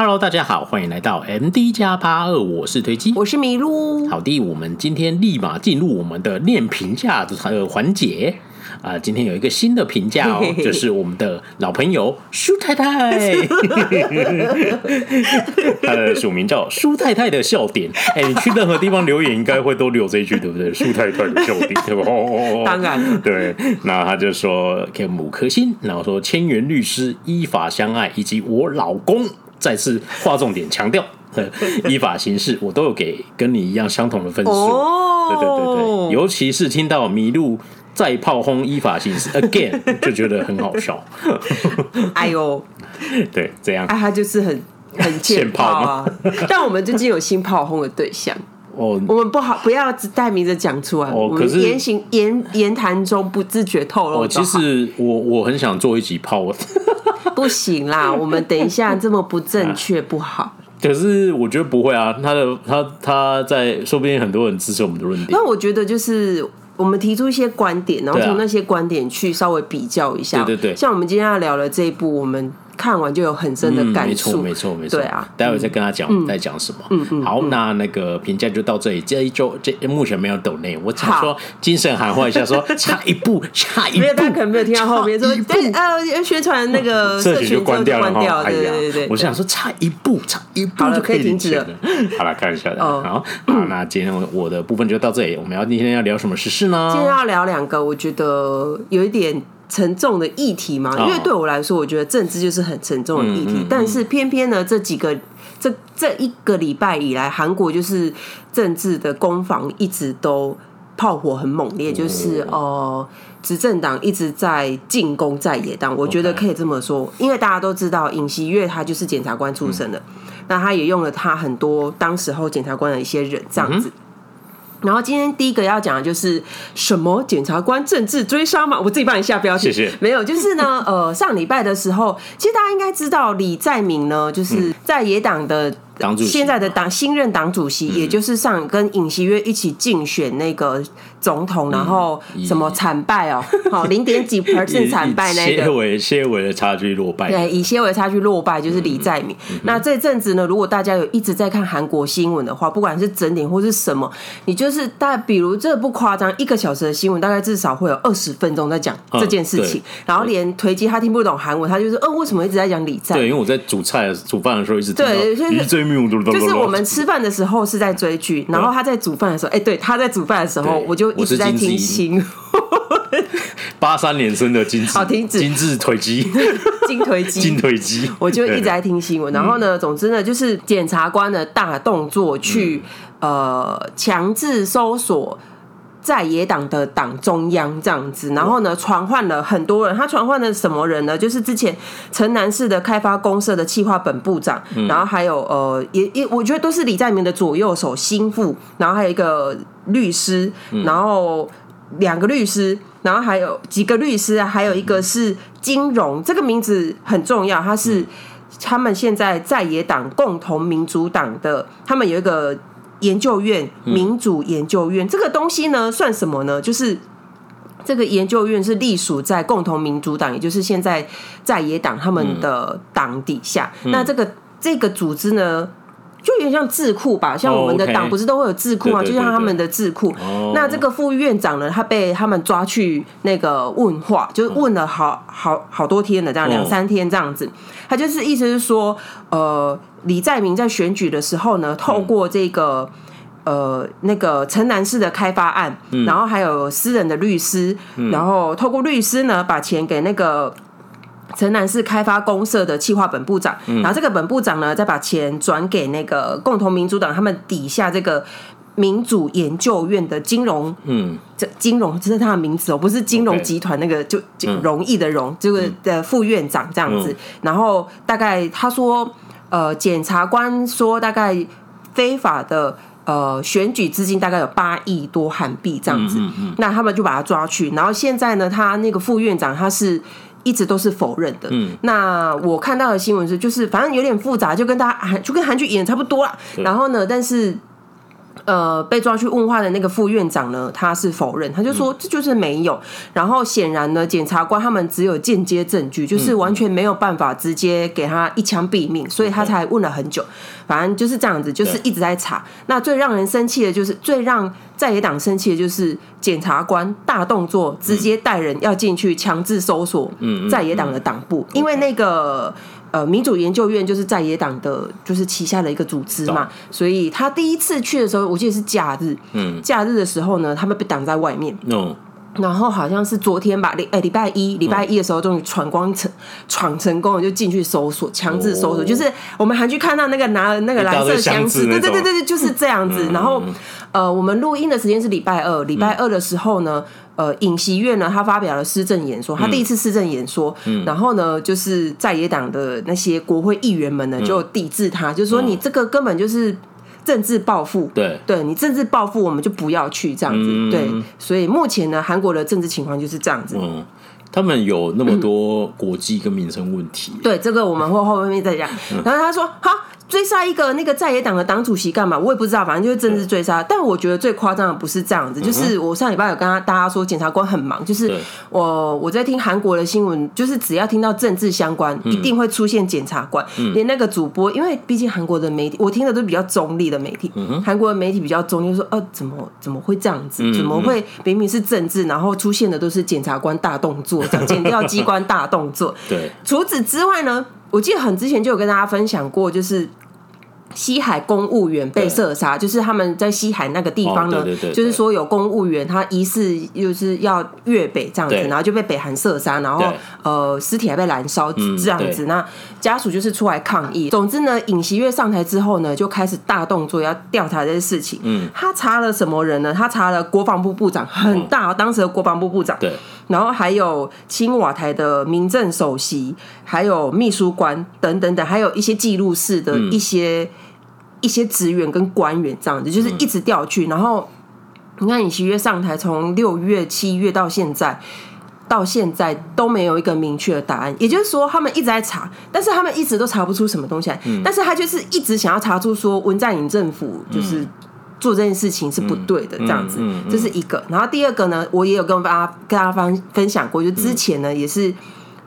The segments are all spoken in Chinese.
Hello，大家好，欢迎来到 MD 加八二，我是推机，我是麋鹿。好的，我们今天立马进入我们的念评价的环节啊！今天有一个新的评价哦，就是我们的老朋友舒太太，他的署名叫舒太太的笑点。哎，你去任何地方留言，应该会都留这一句，对不对？舒太太的笑点，对吧？当然，对。那他就说给五颗星，然后说千元律师依法相爱，以及我老公。再次划重点强调，依法行事，我都有给跟你一样相同的分数。对对对对，尤其是听到麋鹿再炮轰依法行事 again，就觉得很好笑。哎呦，对，这样，哎，他就是很很欠炮啊。但我们最近有新炮轰的对象哦，我们不好不要只带名字讲出来。哦，可是言行言言谈中不自觉透露。哦，其实我我很想做一集炮。不行啦，我们等一下这么不正确不好。啊。可是我觉得不会啊，他的他他在说不定很多人支持我们的论点。那我觉得就是我们提出一些观点，然后从那些观点去稍微比较一下。对对对，像我们今天要聊的这一部，我们。看完就有很深的感触，没错没错没错。对啊，待会再跟他讲在讲什么。嗯嗯。好，那那个评价就到这里。这一周这目前没有抖内，我只说精神喊话一下，说 差一步，差一步。没有，大家可能没有听到后面说，对呃，宣传那个 社群就关掉了哈。对对对，我是想说差一步，差一步就可以停止了。好了，看一下的。好，好，那今天我的部分就到这里。我们要今天要聊什么时事呢？今天要聊两个，我觉得有一点。沉重的议题嘛，因为对我来说，我觉得政治就是很沉重的议题。但是偏偏呢，这几个这这一个礼拜以来，韩国就是政治的攻防一直都炮火很猛烈，就是呃，执政党一直在进攻在野党。我觉得可以这么说，因为大家都知道尹锡悦他就是检察官出身的，那他也用了他很多当时候检察官的一些人这样子。然后今天第一个要讲的就是什么检察官政治追杀吗？我自己帮你下标题，谢谢。没有，就是呢，呃，上礼拜的时候，其实大家应该知道李在明呢，就是在野党的。党主席现在的党新任党主席，也就是上跟尹锡悦一起竞选那个总统，然后什么惨败哦，好零点几 percent 惨败那个，些微些微的差距落败，对，以些微差距落败就是李在明。那这阵子呢，如果大家有一直在看韩国新闻的话，不管是整点或是什么，你就是大，比如这不夸张，一个小时的新闻大概至少会有二十分钟在讲这件事情，然后连推机他听不懂韩文，他就是呃为什么一直在讲李在？对，因为我在煮菜煮饭的时候一直对，就是。就是我们吃饭的时候是在追剧，然后他在煮饭的时候，哎，对，他在煮饭的时候，我就一直在听新闻。八三年生的金好听金致腿肌，金腿肌，金腿肌，我就一直在听新闻。然后呢，总之呢，就是检察官的大动作去呃强制搜索。在野党的党中央这样子，然后呢，传唤了很多人。他传唤了什么人呢？就是之前城南市的开发公社的企划本部长，嗯、然后还有呃，也也我觉得都是李在明的左右手心腹，然后还有一个律师，然后两个律师，然后还有几个律师，还有一个是金融，这个名字很重要，他是他们现在在野党共同民主党的，他们有一个。研究院民主研究院、嗯、这个东西呢，算什么呢？就是这个研究院是隶属在共同民主党，也就是现在在野党他们的党底下。嗯、那这个这个组织呢，就有点像智库吧，像我们的党不是都会有智库吗？就像他们的智库。那这个副院长呢，他被他们抓去那个问话，就是问了好好好多天了，这样两三天这样子。他就是意思是说，呃。李在明在选举的时候呢，透过这个呃那个城南市的开发案，然后还有私人的律师，然后透过律师呢，把钱给那个城南市开发公社的企划本部长，然后这个本部长呢，再把钱转给那个共同民主党他们底下这个民主研究院的金融，嗯，这金融这是他的名字哦，不是金融集团那个就容易的容，这个的副院长这样子，然后大概他说。呃，检察官说，大概非法的呃选举资金大概有八亿多韩币这样子，那他们就把他抓去，然后现在呢，他那个副院长他是一直都是否认的。嗯，那我看到的新闻是，就是反正有点复杂，就跟大家就跟韩剧演差不多啦。然后呢，但是呃，被抓去问话的那个副院长呢，他是否认，他就说这就是没有。然后显然呢，检察官他们只有间接证据，就是完全没有办法直接给他一枪毙命，所以他才问了很久。反正就是这样子，就是一直在查。那最让人生气的就是，最让在野党生气的就是检察官大动作，直接带人要进去强制搜索在野党的党部，因为那个。呃，民主研究院就是在野党的，就是旗下的一个组织嘛，所以他第一次去的时候，我记得是假日，嗯，假日的时候呢，他们被挡在外面，嗯，然后好像是昨天吧，礼哎礼拜一，礼拜一的时候终于闯关成闯成功了，就进去搜索，强制搜索，就是我们韩剧看到那个拿了那个蓝色箱子，对对对对，就是这样子。然后呃，我们录音的时间是礼拜二，礼拜二的时候呢。呃，尹锡悦呢，他发表了施政演说，他第一次施政演说，嗯、然后呢，就是在野党的那些国会议员们呢，就抵制他，嗯、就是说你这个根本就是政治报复，对，对你政治报复，我们就不要去这样子，嗯、对，所以目前呢，韩国的政治情况就是这样子。嗯，他们有那么多国际跟民生问题，对，这个我们会后面再讲。然后他说，好。追杀一个那个在野党的党主席干嘛？我也不知道，反正就是政治追杀。但我觉得最夸张的不是这样子，就是我上礼拜有跟他大家说，检察官很忙，就是我我在听韩国的新闻，就是只要听到政治相关，一定会出现检察官。连那个主播，因为毕竟韩国的媒体，我听的都比较中立的媒体，韩国的媒体比较中立，就说呃，怎么怎么会这样子？怎么会明明是政治，然后出现的都是检察官大动作，检调机关大动作？对。除此之外呢？我记得很之前就有跟大家分享过，就是西海公务员被射杀，就是他们在西海那个地方呢，就是说有公务员他疑似就是要越北这样子，然后就被北韩射杀，然后呃尸体还被燃烧这样子，那家属就是出来抗议。总之呢，尹锡悦上台之后呢，就开始大动作要调查这些事情。嗯，他查了什么人呢？他查了国防部部长，很大，当时的国防部部长。对。然后还有青瓦台的民政首席，还有秘书官等等等，还有一些记录室的一些、嗯、一些职员跟官员这样子，就是一直调去。然后你看，尹锡悦上台从六月、七月到现在，到现在都没有一个明确的答案。也就是说，他们一直在查，但是他们一直都查不出什么东西来。嗯、但是他就是一直想要查出说文在寅政府就是。做这件事情是不对的，这样子，这是一个。然后第二个呢，我也有跟大家跟大家分分享过，就之前呢也是。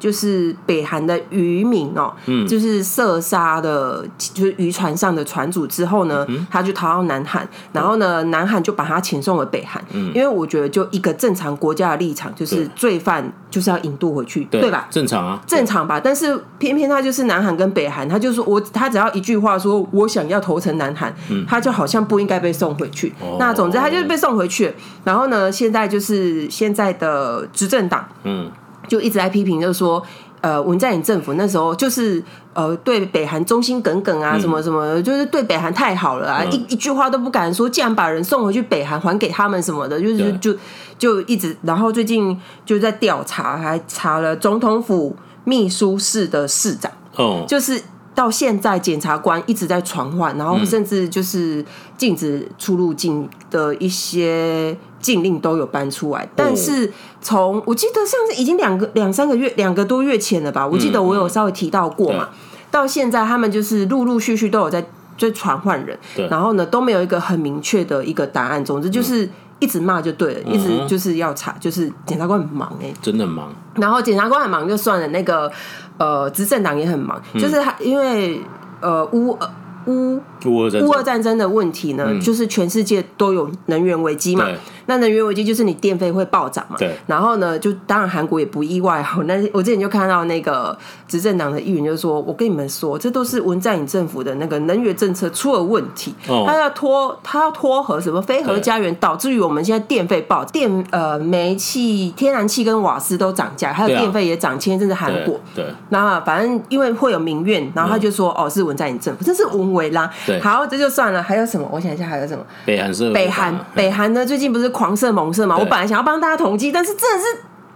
就是北韩的渔民哦，嗯，就是射杀的，就是渔船上的船主之后呢，他就逃到南韩，然后呢，南韩就把他遣送回北韩，嗯，因为我觉得就一个正常国家的立场，就是罪犯就是要引渡回去，对吧？正常啊，正常吧。但是偏偏他就是南韩跟北韩，他就说我他只要一句话说我想要投诚南韩，他就好像不应该被送回去。那总之他就是被送回去，然后呢，现在就是现在的执政党，嗯。就一直在批评，就是说，呃，文在寅政府那时候就是呃，对北韩忠心耿耿啊，什么什么，就是对北韩太好了啊，一一句话都不敢说，竟然把人送回去北韩，还给他们什么的，就是就就一直，然后最近就在调查，还查了总统府秘书室的室长，哦，就是。到现在，检察官一直在传唤，然后甚至就是禁止出入境的一些禁令都有搬出来。但是从我记得上次已经两个两三个月，两个多月前了吧？我记得我有稍微提到过嘛。到现在，他们就是陆陆续续都有在在传唤人，然后呢都没有一个很明确的一个答案。总之就是一直骂就对了，一直就是要查，就是检察官很忙哎，真的很忙。然后检察官很忙就算了，那个。呃，执政党也很忙，嗯、就是他因为呃乌呃乌乌俄战争的问题呢，嗯、就是全世界都有能源危机嘛。那能源危机就是你电费会暴涨嘛？对。然后呢，就当然韩国也不意外哈。那 我之前就看到那个执政党的议员就说：“我跟你们说，这都是文在寅政府的那个能源政策出了问题。哦、他要拖，他要拖核什么非核家园，对导致于我们现在电费暴电呃煤气、天然气跟瓦斯都涨价，还有电费也涨。前一阵子韩国对，对那反正因为会有民怨，然后他就说：嗯、哦，是文在寅政府，这是文为啦。对好，这就算了。还有什么？我想一下，还有什么？北韩是北韩，北韩呢？最近不是？狂射猛射嘛！我本来想要帮大家统计，但是真的是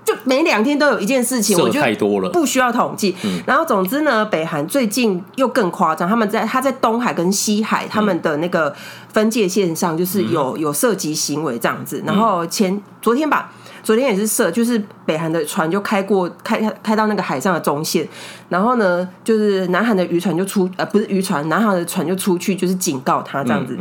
就每两天都有一件事情，我觉得不需要统计。嗯、然后总之呢，北韩最近又更夸张，他们在他在东海跟西海他们的那个分界线上，就是有、嗯、有涉及行为这样子。然后前昨天吧，昨天也是射，就是北韩的船就开过开开到那个海上的中线，然后呢，就是南韩的渔船就出呃不是渔船，南韩的船就出去就是警告他这样子。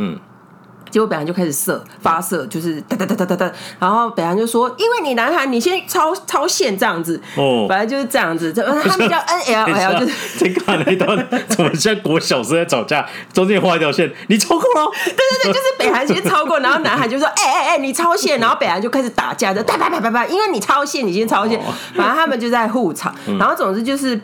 结果北韩就开始射发射，就是哒哒哒哒哒哒，然后北韩就说，因为你南韩你先超超限这样子，哦，本来就是这样子，他们叫 NLL，就是 这看了一段，怎么像国小时在吵架，中间画一条线，你超过了，对对对，就是北韩先超过，然后南韩就说，哎哎哎，你超限，然后北韩就开始打架，就啪啪啪啪啪，因为你超限，你先超限，反正他们就在互吵，然后总之就是。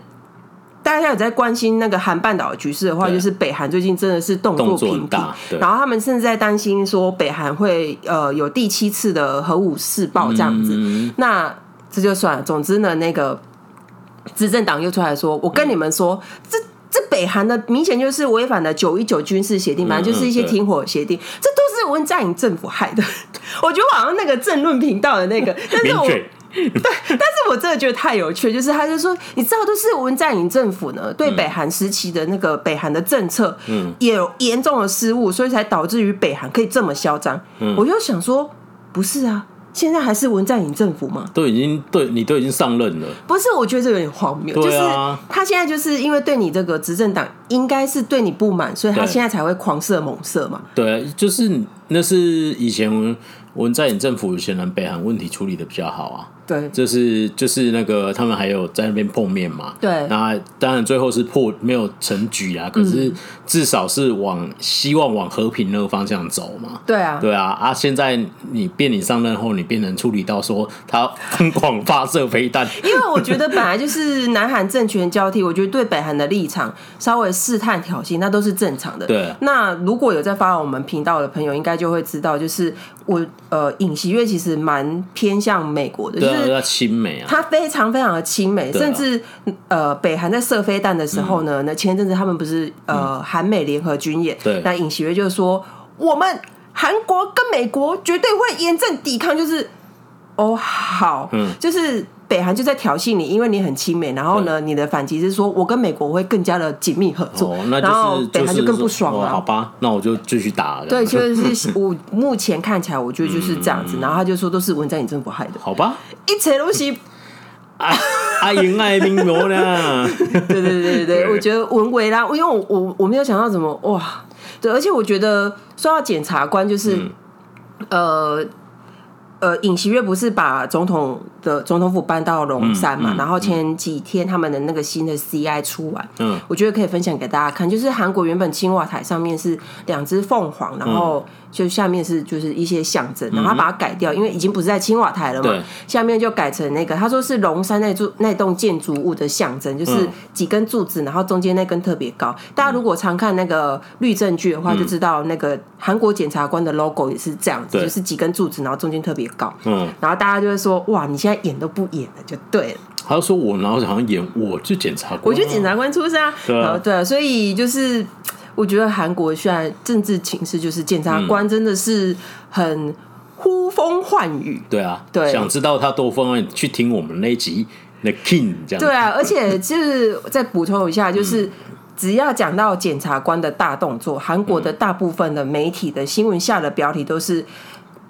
大家有在关心那个韩半岛的局势的话，就是北韩最近真的是动作频频，然后他们甚至在担心说北韩会呃有第七次的核武试爆这样子。嗯、那这就算了。总之呢，那个执政党又出来说：“我跟你们说，这这北韩的明显就是违反了九一九军事协定，反正就是一些停火协定，这都是文在寅政府害的。”我觉得好像那个政论频道的那个，但是我。对，但是我真的觉得太有趣，就是他就说，你知道，都是文在寅政府呢对北韩时期的那个北韩的政策，嗯，也有严重的失误，所以才导致于北韩可以这么嚣张。嗯，我就想说，不是啊，现在还是文在寅政府吗？都已经对你都已经上任了，不是？我觉得这有点荒谬，就是他现在就是因为对你这个执政党应该是对你不满，所以他现在才会狂射猛射嘛。对，就是那是以前文在寅政府显然北韩问题处理的比较好啊。对，就是就是那个他们还有在那边碰面嘛。对，那当然最后是破没有成局啊，可是至少是往希望往和平那个方向走嘛。对啊，对啊啊！现在你变你上任后，你变成处理到说他疯狂发射飞弹，因为我觉得本来就是南韩政权交替，我觉得对北韩的立场稍微试探挑衅，那都是正常的。对，那如果有在发我们频道的朋友，应该就会知道，就是我呃尹锡悦其实蛮偏向美国的，就是。要亲美啊！他非常非常的亲美，甚至呃，北韩在射飞弹的时候呢，那前阵子他们不是呃韩美联合军演，对，那尹锡悦就说，我们韩国跟美国绝对会严正抵抗，就是哦好，嗯，就是。北韩就在挑衅你，因为你很亲美，然后呢，你的反击是说我跟美国会更加的紧密合作，哦那就是、然后北韩就更不爽了。哦、好吧，那我就继续打了。对，就是我目前看起来，我觉得就是这样子。嗯、然后他就说都是文在寅政府害的。好吧，一切东西啊啊，因爱民国呢？对对对对对，我觉得文维啦，因为我我我没有想到怎么哇，对，而且我觉得说到检察官，就是、嗯、呃。呃，尹锡悦不是把总统的总统府搬到龙山嘛？嗯嗯、然后前几天他们的那个新的 CI 出完，嗯，我觉得可以分享给大家看。就是韩国原本青瓦台上面是两只凤凰，然后就下面是就是一些象征，然后他把它改掉，因为已经不是在青瓦台了嘛。下面就改成那个，他说是龙山那座那栋建筑物的象征，就是几根柱子，然后中间那根特别高。大家如果常看那个律政剧的话，就知道那个韩国检察官的 logo 也是这样子，就是几根柱子，然后中间特别。高，嗯，然后大家就会说，哇，你现在演都不演了，就对了。他就说我，然后好像演我就检察官，我就检察官出身啊，对啊，对啊，所以就是我觉得韩国现在政治情势，就是检察官真的是很呼风唤雨，对啊，对，想知道他多风啊，去听我们那一集 The King 这样，对啊，而且就是再补充一下，就是只要讲到检察官的大动作，韩国的大部分的媒体的新闻下的标题都是。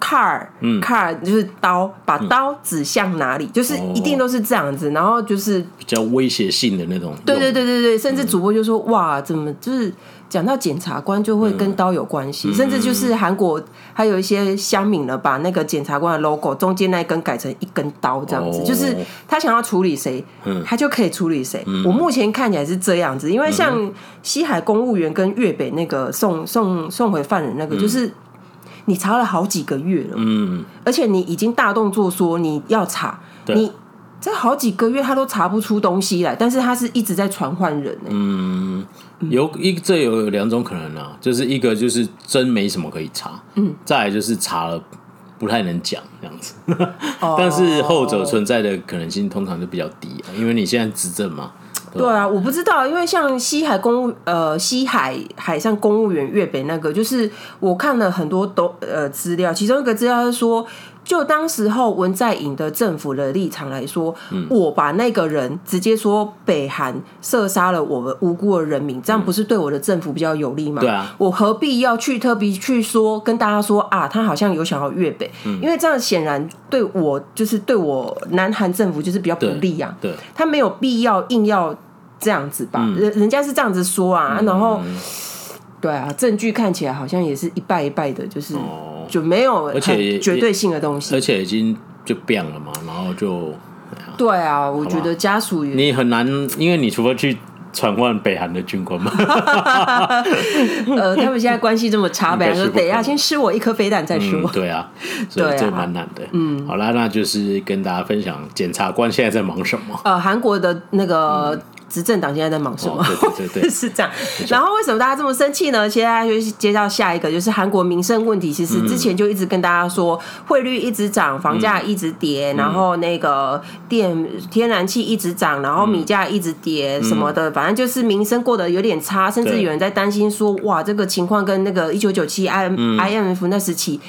car，嗯，car 就是刀，把刀指向哪里，就是一定都是这样子，然后就是比较威胁性的那种。对对对对对，甚至主播就说：“哇，怎么就是讲到检察官就会跟刀有关系？”甚至就是韩国还有一些乡民呢，把那个检察官的 logo 中间那一根改成一根刀，这样子，就是他想要处理谁，他就可以处理谁。我目前看起来是这样子，因为像西海公务员跟粤北那个送送送回犯人那个，就是。你查了好几个月了，嗯，而且你已经大动作说你要查，你这好几个月他都查不出东西来，但是他是一直在传唤人，嗯，有一这有两种可能啊，就是一个就是真没什么可以查，嗯，再来就是查了不太能讲这样子，但是后者存在的可能性通常就比较低啊，因为你现在执政嘛。对啊，我不知道，因为像西海公务呃西海海上公务员粤北那个，就是我看了很多都呃资料，其中一个资料是说，就当时候文在寅的政府的立场来说，嗯、我把那个人直接说北韩射杀了我们无辜的人民，这样不是对我的政府比较有利吗？对啊，我何必要去特别去说跟大家说啊，他好像有想要越北，嗯、因为这样显然对我就是对我南韩政府就是比较不利啊，对，对。他没有必要硬要。这样子吧，人、嗯、人家是这样子说啊，嗯、然后对啊，证据看起来好像也是一败一败的，就是、哦、就没有而且绝对性的东西，而且已经就变了嘛，然后就对啊，我觉得家属也你很难，因为你除非去。传唤北韩的军官吗？呃，他们现在关系这么差，北韩说得要先吃我一颗飞弹再说。嗯、对啊，所以这蛮难的。嗯，好啦，那就是跟大家分享检察官现在在忙什么。呃，韩国的那个。嗯执政党现在在忙什么？哦、对对对，是这样。然后为什么大家这么生气呢？现在就接到下一个，就是韩国民生问题。其实之前就一直跟大家说，汇率一直涨，房价一直跌，嗯、然后那个电天然气一直涨，然后米价一直跌什么的，嗯、反正就是民生过得有点差，甚至有人在担心说，哇，这个情况跟那个一九九七 I IMF 那时期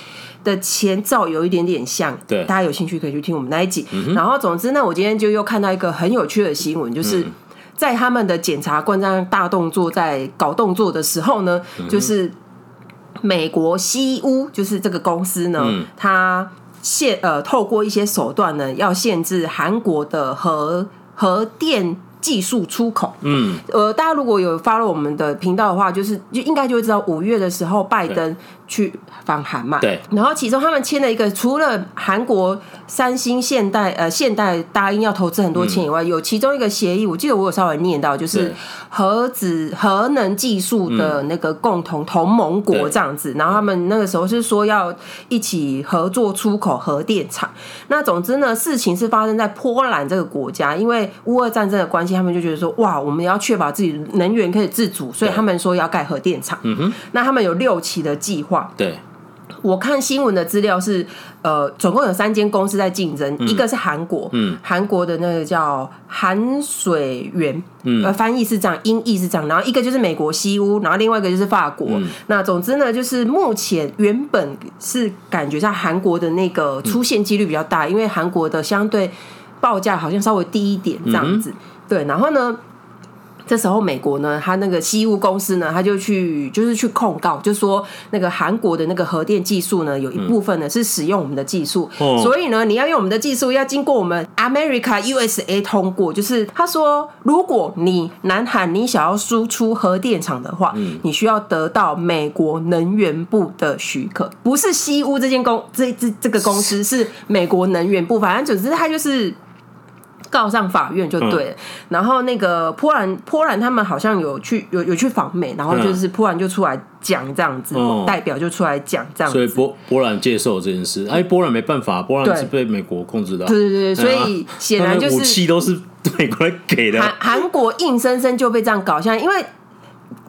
的前兆有一点点像。对，大家有兴趣可以去听我们那一集。嗯、然后总之呢，我今天就又看到一个很有趣的新闻，就是。嗯在他们的检察官这样大动作，在搞动作的时候呢，嗯、就是美国西屋，就是这个公司呢，嗯、它限呃透过一些手段呢，要限制韩国的核核电技术出口。嗯，呃，大家如果有 follow 我们的频道的话，就是就应该就会知道，五月的时候拜登去。访韩嘛，对，然后其中他们签了一个，除了韩国三星、现代呃现代答应要投资很多钱以外，嗯、有其中一个协议，我记得我有稍微念到，就是核子核能技术的那个共同同盟国这样子，嗯、然后他们那个时候是说要一起合作出口核电厂。那总之呢，事情是发生在波兰这个国家，因为乌俄战争的关系，他们就觉得说，哇，我们要确保自己能源可以自主，所以他们说要盖核电厂。嗯哼，那他们有六期的计划。对。我看新闻的资料是，呃，总共有三间公司在竞争，嗯、一个是韩国，嗯，韩国的那个叫韩水源，嗯，呃，翻译是这样，音译是这样，然后一个就是美国西屋，然后另外一个就是法国。嗯、那总之呢，就是目前原本是感觉上韩国的那个出现几率比较大，嗯、因为韩国的相对报价好像稍微低一点这样子，嗯、对，然后呢。这时候，美国呢，他那个西屋公司呢，他就去就是去控告，就说那个韩国的那个核电技术呢，有一部分呢是使用我们的技术，嗯、所以呢，你要用我们的技术，要经过我们 America USA 通过。就是他说，如果你南韩你想要输出核电厂的话，嗯、你需要得到美国能源部的许可，不是西屋这间公这这这个公司是美国能源部，反正总之他就是。告上法院就对了，嗯、然后那个波兰波兰他们好像有去有有去访美，然后就是波兰就出来讲这样子，嗯、代表就出来讲这样子，所以波波兰接受这件事，哎，波兰没办法，波兰是被美国控制的，对对对，所以显然就是武器都是美国给的，韩韩国硬生生就被这样搞，像因为。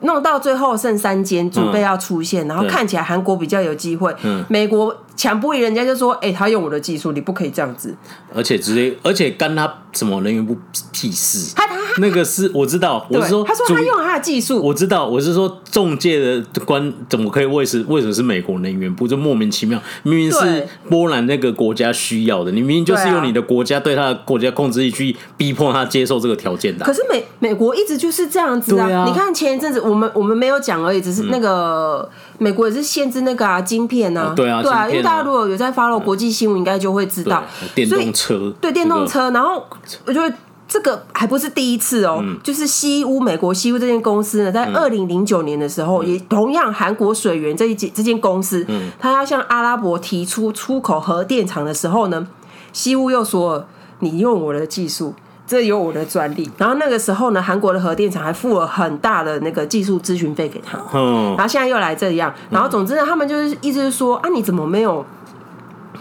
弄到最后剩三间准备要出现，嗯、然后看起来韩国比较有机会。嗯、美国抢不赢人家就说：“哎、欸，他用我的技术，你不可以这样子。”而且直接，而且干他什么能源部屁事？他他那个是我知道，我是说他说他用了他的技术，我知道，我是说中介的官怎么可以为是为什么是美国能源部？就莫名其妙，明明是波兰那个国家需要的，你明明就是用你的国家对他的国家控制力去逼迫他接受这个条件的。可是美美国一直就是这样子啊！啊。你看前一阵子我们我们没有讲而已，只是那个美国也是限制那个啊晶片啊，对啊，对啊，因为大家如果有在 follow 国际新闻，应该就会知道。电动车，对电动车，然后我觉得。这个还不是第一次哦，嗯、就是西屋美国西屋这间公司呢，在二零零九年的时候，嗯、也同样韩国水源这一间这间公司，嗯，他要向阿拉伯提出出口核电厂的时候呢，西屋又说你用我的技术，这有我的专利。然后那个时候呢，韩国的核电厂还付了很大的那个技术咨询费给他，嗯，然后现在又来这样，然后总之呢，他们就是意思是说啊，你怎么没有？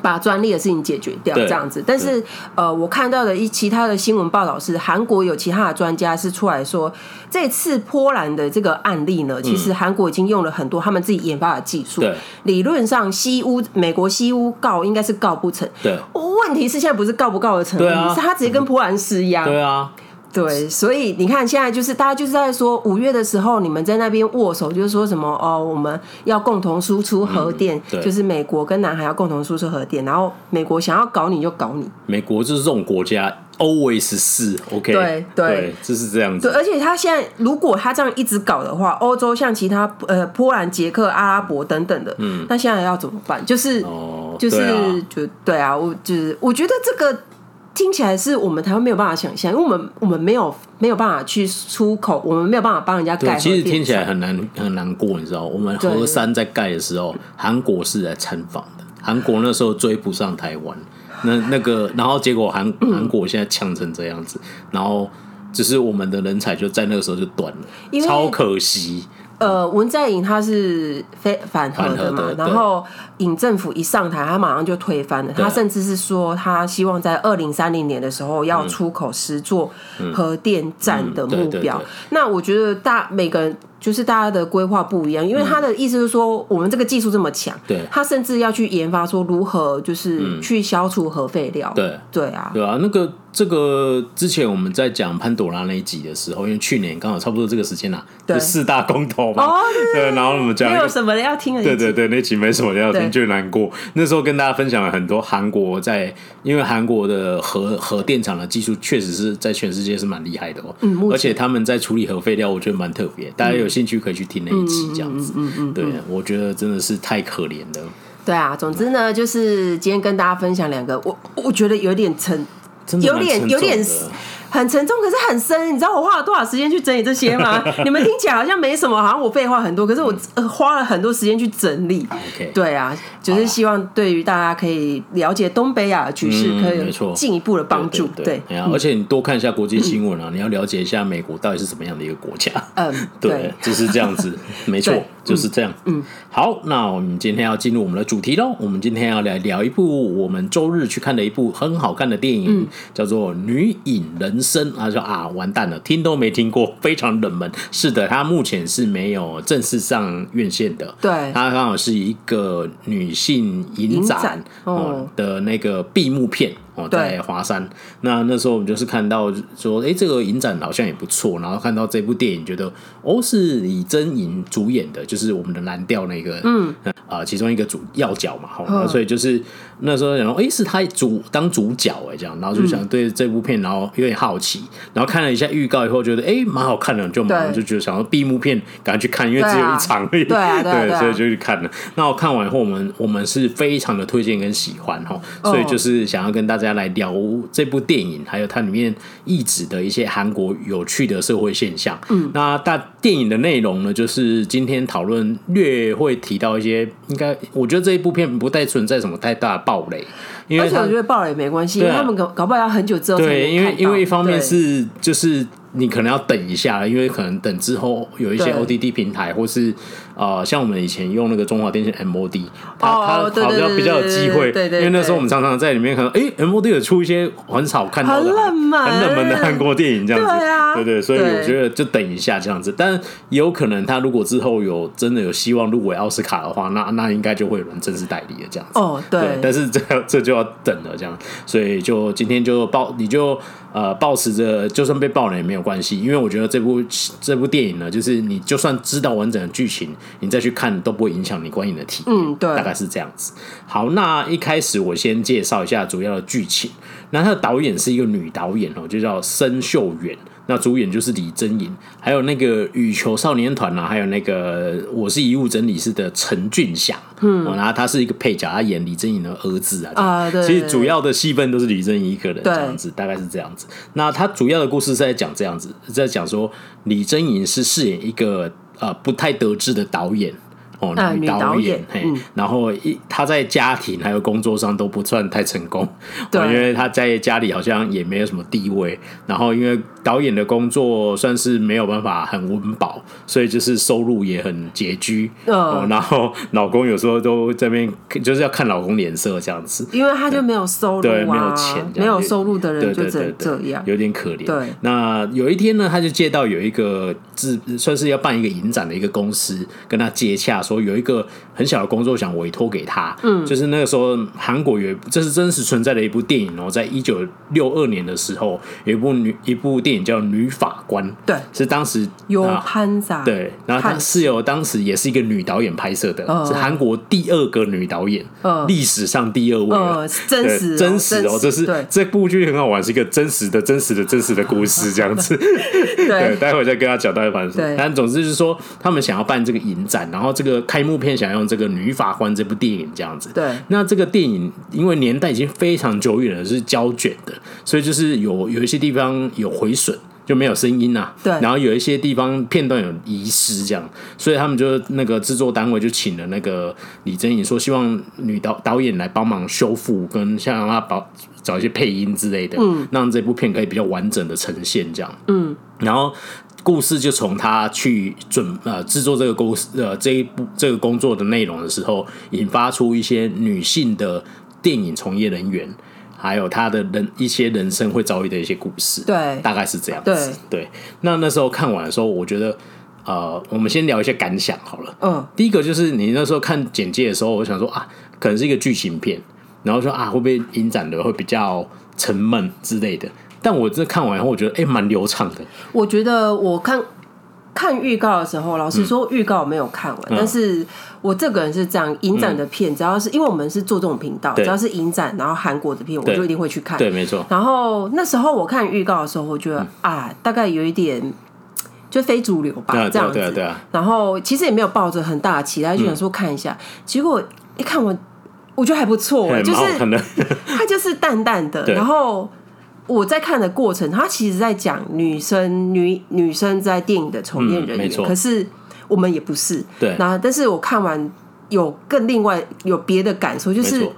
把专利的事情解决掉，这样子。但是，呃，我看到的一其他的新闻报道是，韩国有其他的专家是出来说，这次波兰的这个案例呢，其实韩国已经用了很多他们自己研发的技术。对，理论上西屋美国西屋告应该是告不成。对，问题是现在不是告不告得成，是他直接跟波兰施压。对啊。对，所以你看，现在就是大家就是在说五月的时候，你们在那边握手，就是说什么哦，我们要共同输出核电，嗯、就是美国跟南韩要共同输出核电，然后美国想要搞你就搞你，美国就是这种国家，always 是 OK，对对，对，就是这样子。对，而且他现在如果他这样一直搞的话，欧洲像其他呃波兰、捷克、阿拉伯等等的，嗯，那现在要怎么办？就是、哦、就是、啊、就对啊，我就是我觉得这个。听起来是我们台湾没有办法想象，因为我们我们没有没有办法去出口，我们没有办法帮人家盖。其实听起来很难很难过，你知道，我们河山在盖的时候，韩国是来参访的，韩国那时候追不上台湾，那那个然后结果韩韩国现在强成这样子，然后只是我们的人才就在那个时候就断了，超可惜。呃，文在寅他是非反核的嘛，然后尹政府一上台，他马上就推翻了。他甚至是说，他希望在二零三零年的时候要出口十座核电站的目标。那我觉得大每个人。就是大家的规划不一样，因为他的意思是说，我们这个技术这么强，对，他甚至要去研发说如何就是去消除核废料，对，对啊，对啊，那个这个之前我们在讲潘朵拉那一集的时候，因为去年刚好差不多这个时间啊，对，四大公投嘛，对，然后我们讲没有什么要听的，对对对，那集没什么要听就难过。那时候跟大家分享了很多韩国在，因为韩国的核核电厂的技术确实是在全世界是蛮厉害的哦，嗯，而且他们在处理核废料，我觉得蛮特别，大家有。兴趣可以去听那一期，这样子，对，我觉得真的是太可怜了。对啊，总之呢，就是今天跟大家分享两个，我我觉得有点沉，有点有点。很沉重，可是很深。你知道我花了多少时间去整理这些吗？你们听起来好像没什么，好像我废话很多，可是我花了很多时间去整理。Okay. 对啊，就是希望对于大家可以了解东北亚的局势，可以有进一步的帮助。对，对，对，而且你多看一下国际新闻啊，嗯，你要了解一下美国到底是什么样的一个国家。嗯，对，对就是这样子，没错，就是这样。嗯，好，那我们今天要进入我们的主题喽。我们今天要来聊一部我们周日去看的一部很好看的电影，嗯，叫做《女影人》。生他说啊，完蛋了，听都没听过，非常冷门。是的，他目前是没有正式上院线的。对，他刚好是一个女性影展哦的那个闭幕片。哦，在华山，那那时候我们就是看到说，哎、欸，这个影展好像也不错，然后看到这部电影，觉得哦，是李真颖主演的，就是我们的蓝调那个，嗯，啊、呃，其中一个主要角嘛，好、哦，所以就是那时候想说，哎、欸，是他主当主角哎，这样，然后就想对这部片，然后有点好奇，然后看了一下预告以后，觉得哎，蛮、欸、好看的，就马上就觉得想要闭幕片赶快去看，因为只有一场而已，对、啊，对，所以就去看了。那我看完以后，我们我们是非常的推荐跟喜欢哈，所以就是想要跟大家。大家来聊这部电影，还有它里面意指的一些韩国有趣的社会现象。嗯，那大电影的内容呢，就是今天讨论略会提到一些，应该我觉得这一部片不太存在什么太大的暴雷，因为而且我觉得暴雷没关系，因为他们搞搞不好要很久之后才对，因为因为一方面是就是。你可能要等一下，因为可能等之后有一些 OTT 平台，或是呃，像我们以前用那个中华电信 MOD，它它比较比较有机会，因为那时候我们常常在里面可能哎、欸、MOD 有出一些很少看到的很冷门。很冷门的韩国电影这样子，对啊，对对，所以我觉得就等一下这样子，但也有可能他如果之后有真的有希望入围奥斯卡的话，那那应该就会有人正式代理了这样子，哦对，对，但是这这就要等了这样，所以就今天就报你就。呃，抱持着就算被爆了也没有关系，因为我觉得这部这部电影呢，就是你就算知道完整的剧情，你再去看都不会影响你观影的体验。嗯，对，大概是这样子。好，那一开始我先介绍一下主要的剧情。那他的导演是一个女导演哦，就叫申秀媛。那主演就是李真颖，还有那个羽球少年团啊，还有那个我是遗物整理师的陈俊祥，嗯，然后他是一个配角，他演李真颖的儿子啊，啊，对，其实主要的戏份都是李真颖一个人这样子，大概是这样子。那他主要的故事是在讲这样子，在讲说李真颖是饰演一个呃不太得志的导演。哦，女导演，嘿，然后一她在家庭还有工作上都不算太成功，对，因为她在家里好像也没有什么地位，然后因为导演的工作算是没有办法很温饱，所以就是收入也很拮据，哦，然后老公有时候都这边就是要看老公脸色这样子，因为他就没有收入，对，没有钱，没有收入的人就这这样，有点可怜。对，那有一天呢，他就接到有一个自算是要办一个影展的一个公司跟他接洽。说有一个很小的工作想委托给他，嗯，就是那个时候韩国有，这是真实存在的一部电影哦，在一九六二年的时候，有一部女一部电电影叫《女法官》，对，是当时有潘莎，对，然后他是由当时也是一个女导演拍摄的，是韩国第二个女导演，历史上第二位了，真实真实哦，这是这部剧很好玩，是一个真实的、真实的、真实的故事 这样子。对，待会再跟他讲到底发生什么。但总之就是说，他们想要办这个影展，然后这个开幕片想要用这个《女法官》这部电影这样子。对，那这个电影因为年代已经非常久远了，是胶卷的，所以就是有有一些地方有毁损。就没有声音呐、啊，对，然后有一些地方片段有遗失，这样，所以他们就那个制作单位就请了那个李珍颖，说希望女导导演来帮忙修复，跟像让他保找一些配音之类的，嗯，让这部片可以比较完整的呈现，这样，嗯，然后故事就从他去准呃制作这个公司呃这一部这个工作的内容的时候，引发出一些女性的电影从业人员。还有他的人一些人生会遭遇的一些故事，对，大概是这样子。对，对，那那时候看完的时候，我觉得，呃，我们先聊一些感想好了。嗯，第一个就是你那时候看简介的时候，我想说啊，可能是一个剧情片，然后说啊，会不会影展的会比较沉闷之类的？但我这看完以后，我觉得哎，蛮流畅的。我觉得我看。看预告的时候，老实说，预告我没有看完。嗯、但是我这个人是这样，影展的片，只要是因为我们是做这种频道，只要是影展，然后韩国的片，我就一定会去看。对，没错。然后那时候我看预告的时候，我觉得、嗯、啊，大概有一点就非主流吧，这样子。然后其实也没有抱着很大的期待，就想说看一下。嗯、结果一看完，我觉得还不错，就是 它就是淡淡的，然后。我在看的过程，他其实在讲女生女女生在电影的从业人员，嗯、可是我们也不是。对，那但是我看完有更另外有别的感受，就是。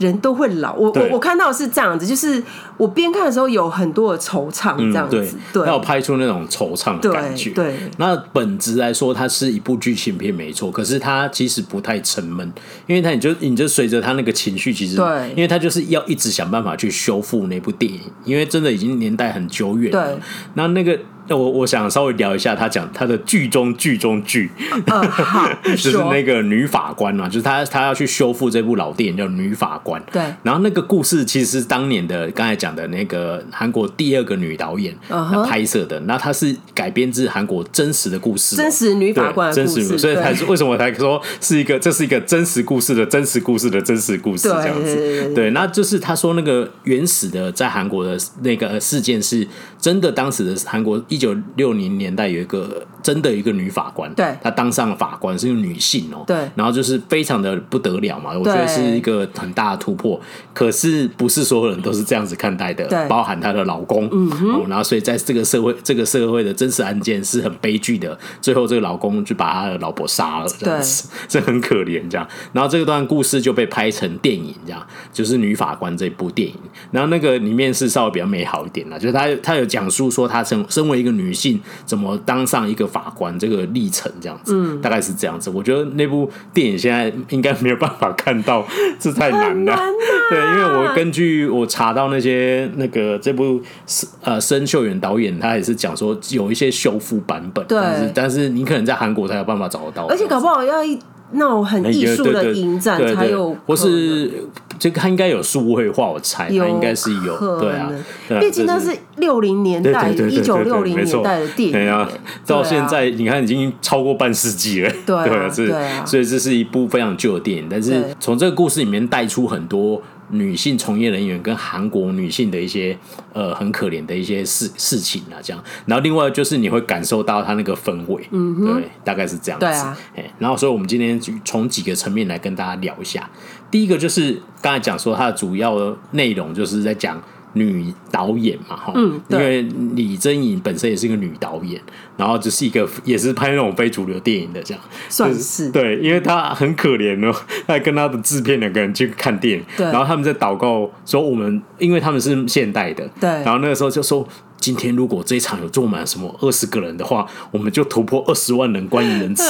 人都会老，我我我看到的是这样子，就是我边看的时候有很多的惆怅，这样子，对，要拍出那种惆怅的感觉。对，那本质来说，它是一部剧情片，没错。可是它其实不太沉闷，因为它你就你就随着他那个情绪，其实对，因为他就是要一直想办法去修复那部电影，因为真的已经年代很久远了。对，那那个。那我我想稍微聊一下，他讲他的剧中剧中剧，就是那个女法官嘛，就是他他要去修复这部老电影叫《女法官》。对，然后那个故事其实是当年的刚才讲的那个韩国第二个女导演拍摄的，那他是改编自韩国真实的故事，真实女法官的故事，所以才是为什么我才说是一个这是一个真实故事的真实故事的真实故事这样子。对，那就是他说那个原始的在韩国的那个事件是真的，当时的韩国一。一九六零年代有一个真的一个女法官，对，她当上了法官，是一个女性哦、喔，对，然后就是非常的不得了嘛，我觉得是一个很大的突破。可是不是所有人都是这样子看待的，对，包含她的老公，嗯哼，然后所以在这个社会，这个社会的真实案件是很悲剧的，最后这个老公就把他的老婆杀了，这样子，这很可怜这样。然后这段故事就被拍成电影，这样就是女法官这部电影。然后那个里面是稍微比较美好一点啦，就是她她有讲述说她身身为一个。女性怎么当上一个法官？这个历程这样子，嗯，大概是这样子。我觉得那部电影现在应该没有办法看到，这太难了。对，因为我根据我查到那些那个这部呃申秀元导演，他也是讲说有一些修复版本，但是但是你可能在韩国才有办法找得到，而且搞不好要一那种很艺术的影展才有，或是。这个他应该有数位化，我猜他应该是有，对啊，毕竟那是六零年代，一九六零年代的电影，对啊，到现在你看已经超过半世纪了，对啊，对啊，所以这是一部非常旧的电影，但是从这个故事里面带出很多女性从业人员跟韩国女性的一些呃很可怜的一些事事情啊，这样，然后另外就是你会感受到他那个氛围，嗯，对，大概是这样子，对啊，然后所以我们今天从几个层面来跟大家聊一下。第一个就是刚才讲说，它的主要内容就是在讲女导演嘛，哈，嗯，因为李贞颖本身也是一个女导演，然后就是一个也是拍那种非主流电影的这样，算是。对，因为她很可怜哦，她还跟她的制片两个人去看电影，对，然后他们在祷告说我们，因为他们是现代的，对，然后那个时候就说。今天如果这一场有坐满什么二十个人的话，我们就突破二十万人观影人次，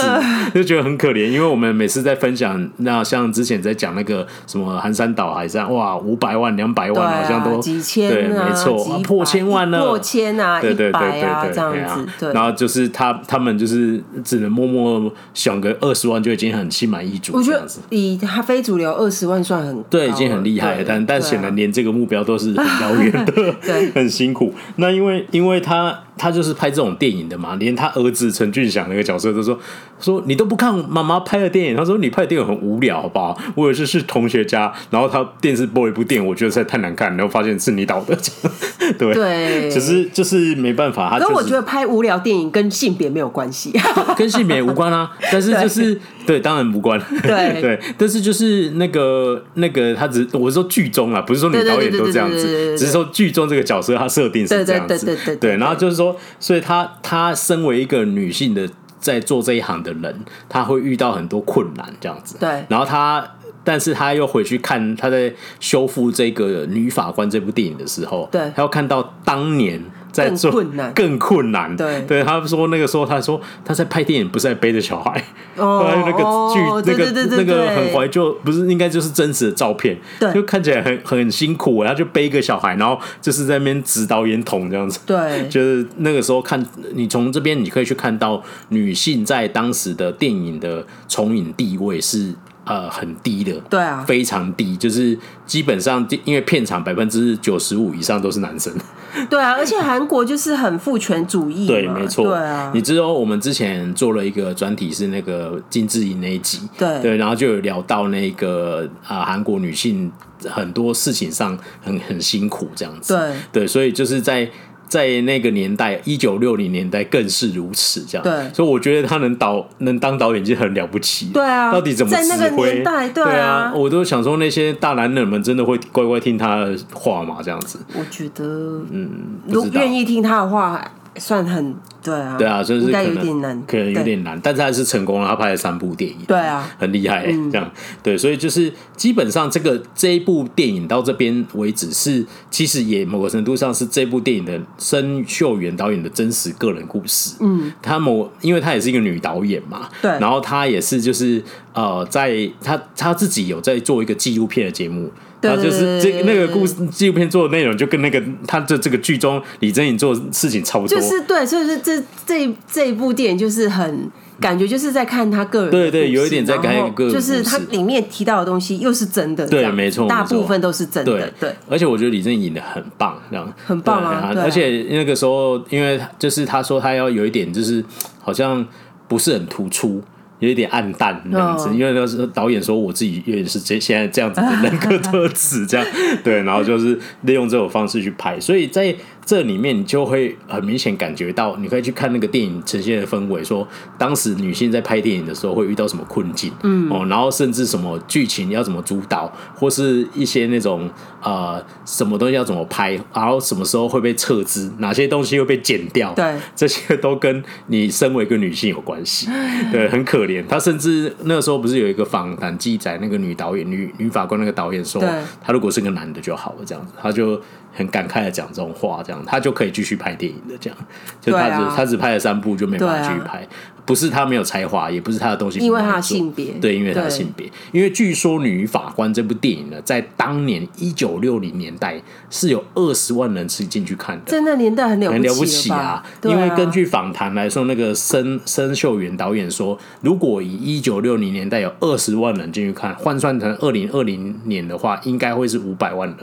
就觉得很可怜。因为我们每次在分享，那像之前在讲那个什么寒山岛海战，哇，五百万、两百万，好像都几千，对，没错，破千万了，破千啊，对对对对对，这样子。对，然后就是他他们就是只能默默想个二十万就已经很心满意足。我觉得以他非主流二十万算很对，已经很厉害了，但但显然连这个目标都是很遥远的，对，很辛苦。那因因为因为他他就是拍这种电影的嘛，连他儿子陈俊祥那个角色都说说你都不看妈妈拍的电影，他说你拍的电影很无聊，好不好？我也是是同学家，然后他电视播一部电影，我觉得实在太难看，然后发现是你导的，对。对，只是就是没办法。他可是我觉得拍无聊电影跟性别没有关系，跟性别无关啊，但是 就是对，对，当然无关，对。对，但是就是那个那个他只我是说剧中啊，不是说女导演都这样子，只是说剧中这个角色他设定是这样对对对对，对，然后就是说，所以她她身为一个女性的在做这一行的人，她会遇到很多困难这样子，对，然后她。但是他又回去看他在修复这个女法官这部电影的时候，对，他又看到当年在做更困难，更困难，对，对，他说那个时候他说他在拍电影，不是在背着小孩，哦，那个剧，哦、那个那个很怀旧，不是应该就是真实的照片，对，就看起来很很辛苦，然后就背一个小孩，然后就是在那边指导演筒这样子，对，就是那个时候看你从这边你可以去看到女性在当时的电影的重影地位是。呃，很低的，对啊，非常低，就是基本上，因为片场百分之九十五以上都是男生，对啊，而且韩国就是很父权主义，对，没错，对啊，你知道我们之前做了一个专题是那个金智英那一集，对。对，然后就有聊到那个啊，韩国女性很多事情上很很辛苦这样子，对，对，所以就是在。在那个年代，一九六零年代更是如此，这样。对，所以我觉得他能导能当导演就很了不起。对啊，到底怎么指挥？在那个年代，对啊，我都想说那些大男人们真的会乖乖听他的话吗？这样子？我觉得，嗯，如果愿意听他的话。算很对啊，对啊，就是可能有点难，可能有点难，但是还是成功了。他拍了三部电影，对啊，很厉害，嗯，这样对，所以就是基本上这个这一部电影到这边为止是，其实也某个程度上是这部电影的申秀媛导演的真实个人故事。嗯，他某因为他也是一个女导演嘛，对，然后他也是就是呃，在他他自己有在做一个纪录片的节目。他就是这那个故事纪录片做的内容，就跟那个他的这个剧中李珍颖做的事情差不多。就是对，所以说这这这一部电影就是很感觉就是在看他个人，对对，有一点在看一个个人，就是他里面提到的东西又是真的，对，没错，大部分都是真的，对对。而且我觉得李珍颖演的很棒，这样很棒啊！而且那个时候，因为就是他说他要有一点，就是好像不是很突出。有一点暗淡这样子，因为那时候导演说我自己有点是这现在这样子的人格特质，这样 对，然后就是利用这种方式去拍，所以在。这里面你就会很明显感觉到，你可以去看那个电影呈现的氛围，说当时女性在拍电影的时候会遇到什么困境，嗯哦，然后甚至什么剧情要怎么主导，或是一些那种呃什么东西要怎么拍，然后什么时候会被撤资，哪些东西会被剪掉，对，这些都跟你身为一个女性有关系，对，很可怜。她甚至那个时候不是有一个访谈记载，那个女导演、女女法官那个导演说，她如果是个男的就好了，这样子，她就。很感慨的讲这种话，这样他就可以继续拍电影的，这样。就他只、啊、他只拍了三部就没办法继续拍，啊、不是他没有才华，也不是他的东西，因为他的性别，对，因为他的性别，因为据说《女法官》这部电影呢，在当年一九六零年代是有二十万人次进去看的，在那年代很了很了不起啊，啊！因为根据访谈来说，那个申申秀媛导演说，如果以一九六零年代有二十万人进去看，换算成二零二零年的话，应该会是五百万人。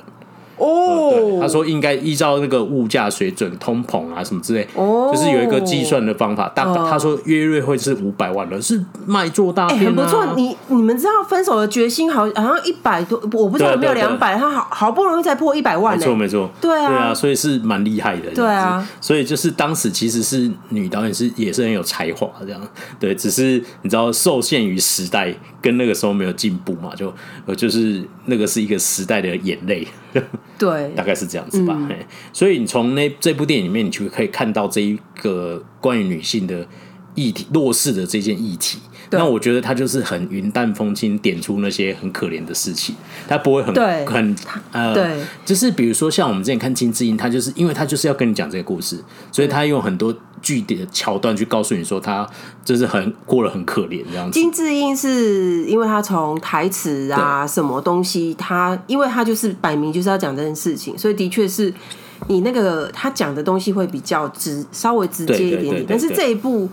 哦、oh. 他说应该依照那个物价水准、通膨啊什么之类，oh. 就是有一个计算的方法。大、oh. 他说约略会是五百万人，是卖座大片、啊欸、很不错。你你们知道分手的决心好好像一百多，我不知道有没有两百，他好好不容易才破一百万、欸，没错没错，对啊对啊，所以是蛮厉害的。对啊，所以就是当时其实是女导演是也是很有才华这样，对，只是你知道受限于时代跟那个时候没有进步嘛，就呃就是那个是一个时代的眼泪。对，大概是这样子吧。嗯、所以你从那这部电影里面，你就可以看到这一个关于女性的议题、弱势的这件议题。那我觉得他就是很云淡风轻，点出那些很可怜的事情，他不会很很呃，对，就是比如说像我们之前看金智英，他就是因为他就是要跟你讲这个故事，所以他用很多句点桥段去告诉你说，他就是很过了很可怜这样子。金智英是因为他从台词啊什么东西，他因为他就是摆明就是要讲这件事情，所以的确是你那个他讲的东西会比较直，稍微直接一点点，但是这一部。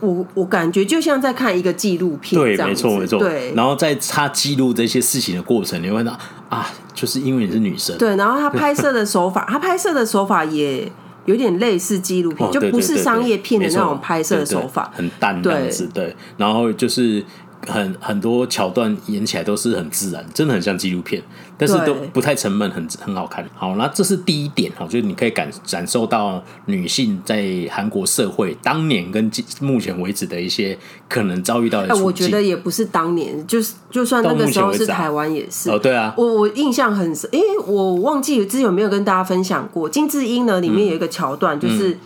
我我感觉就像在看一个纪录片，对，没错没错。对，然后在他记录这些事情的过程，你会看到啊，就是因为你是女生，对。然后他拍摄的 手法，他拍摄的手法也有点类似纪录片，哦、就不是商业片的那种拍摄手法，对对对，很淡这样子。对，然后就是。很很多桥段演起来都是很自然，真的很像纪录片，但是都不太沉闷，很很好看。好，那这是第一点哈，就是你可以感感受到女性在韩国社会当年跟目前为止的一些可能遭遇到的。哎，我觉得也不是当年，就是就算那个时候是台湾也是。哦，对啊，我我印象很深，因为我忘记之前有没有跟大家分享过《金智英》呢？里面有一个桥段，就是。嗯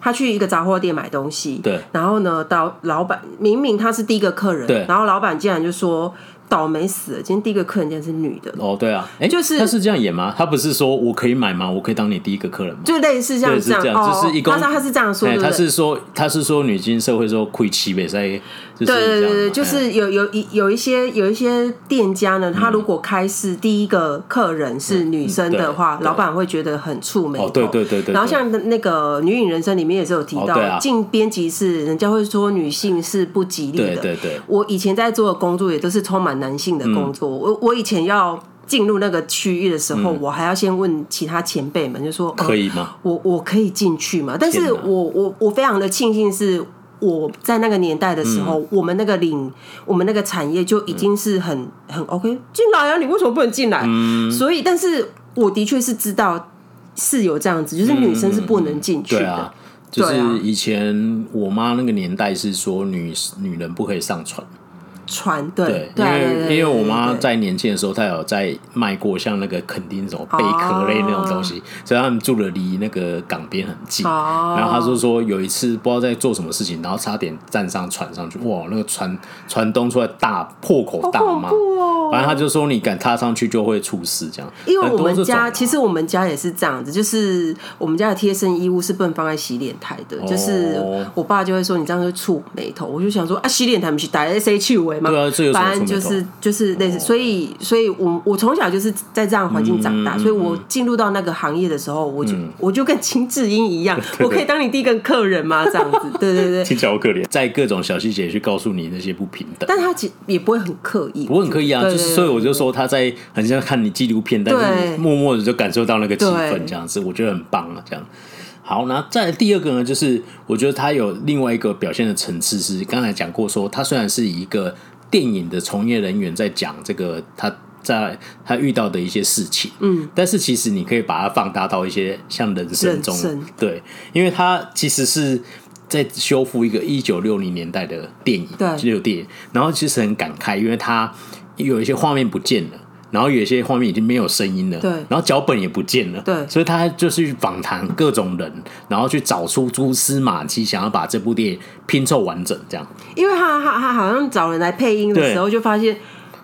他去一个杂货店买东西，对，然后呢，到老板明明他是第一个客人，对，然后老板竟然就说。倒霉死了！今天第一个客人竟然是女的哦，对啊，哎、欸，就是他是这样演吗？他不是说我可以买吗？我可以当你第一个客人吗？就类似像这样，这样哦、就是一公他他是这样说的，他是说他是说女金社会说亏欺呗，所以对对对对，就是有有一有一些有一些店家呢，他如果开市第一个客人是女生的话，嗯、老板会觉得很触霉。哦，对对对对。然后像那个《女影人生》里面也是有提到，进编辑室人家会说女性是不吉利的。对对对。我以前在做的工作也都是充满男性的工作。嗯我我以前要进入那个区域的时候，嗯，我还要先问其他前辈们，就说可以吗？哦，我我可以进去吗？但是我我我非常的庆幸，是我在那个年代的时候，嗯，我们那个领我们那个产业就已经是很很 OK 进来啊！你为什么不能进来？嗯，所以，但是我的确是知道是有这样子，就是女生是不能进去的。就是以前我妈那个年代是说女女人不可以上船。船对，对，因为因为我妈在年轻的时候，她有在卖过像那个垦丁什么贝壳类那种东西，所以他们住的离那个港边很近。然后她就说有一次不知道在做什么事情，然后差点站上船上去，哇，那个船船东出来大破口大骂，反正他就说你敢踏上去就会出事这样。因为我们家其实我们家也是这样子，就是我们家的贴身衣物是不能放在洗脸台的，就是我爸就会说你这样会触霉头，我就想说啊，洗脸台不是带来谁对啊，这反正就是就是类似，所以所以我我从小就是在这样环境长大，嗯、所以我进入到那个行业的时候，我就、嗯、我就跟秦智英一样，我可以当你第一个客人吗？这样子，对对对，听起来好可怜，在各种小细节去告诉你那些不平等，但他其实也不会很刻意，不会很刻意啊，就是所以我就说他在很像看你纪录片，但是默默的就感受到那个气氛，这样子，我觉得很棒啊，这样。好，那再第二个呢，就是我觉得他有另外一个表现的层次，是刚才讲过说，他虽然是一个。电影的从业人员在讲这个，他在他遇到的一些事情，嗯，但是其实你可以把它放大到一些像人生中，对，因为他其实是在修复一个一九六零年代的电影，对，就电影，然后其实很感慨，因为他有一些画面不见了。然后有些画面已经没有声音了，对，然后脚本也不见了，对，所以他就是去访谈各种人，然后去找出蛛丝马迹，想要把这部电影拼凑完整，这样。因为他他他好像找人来配音的时候，就发现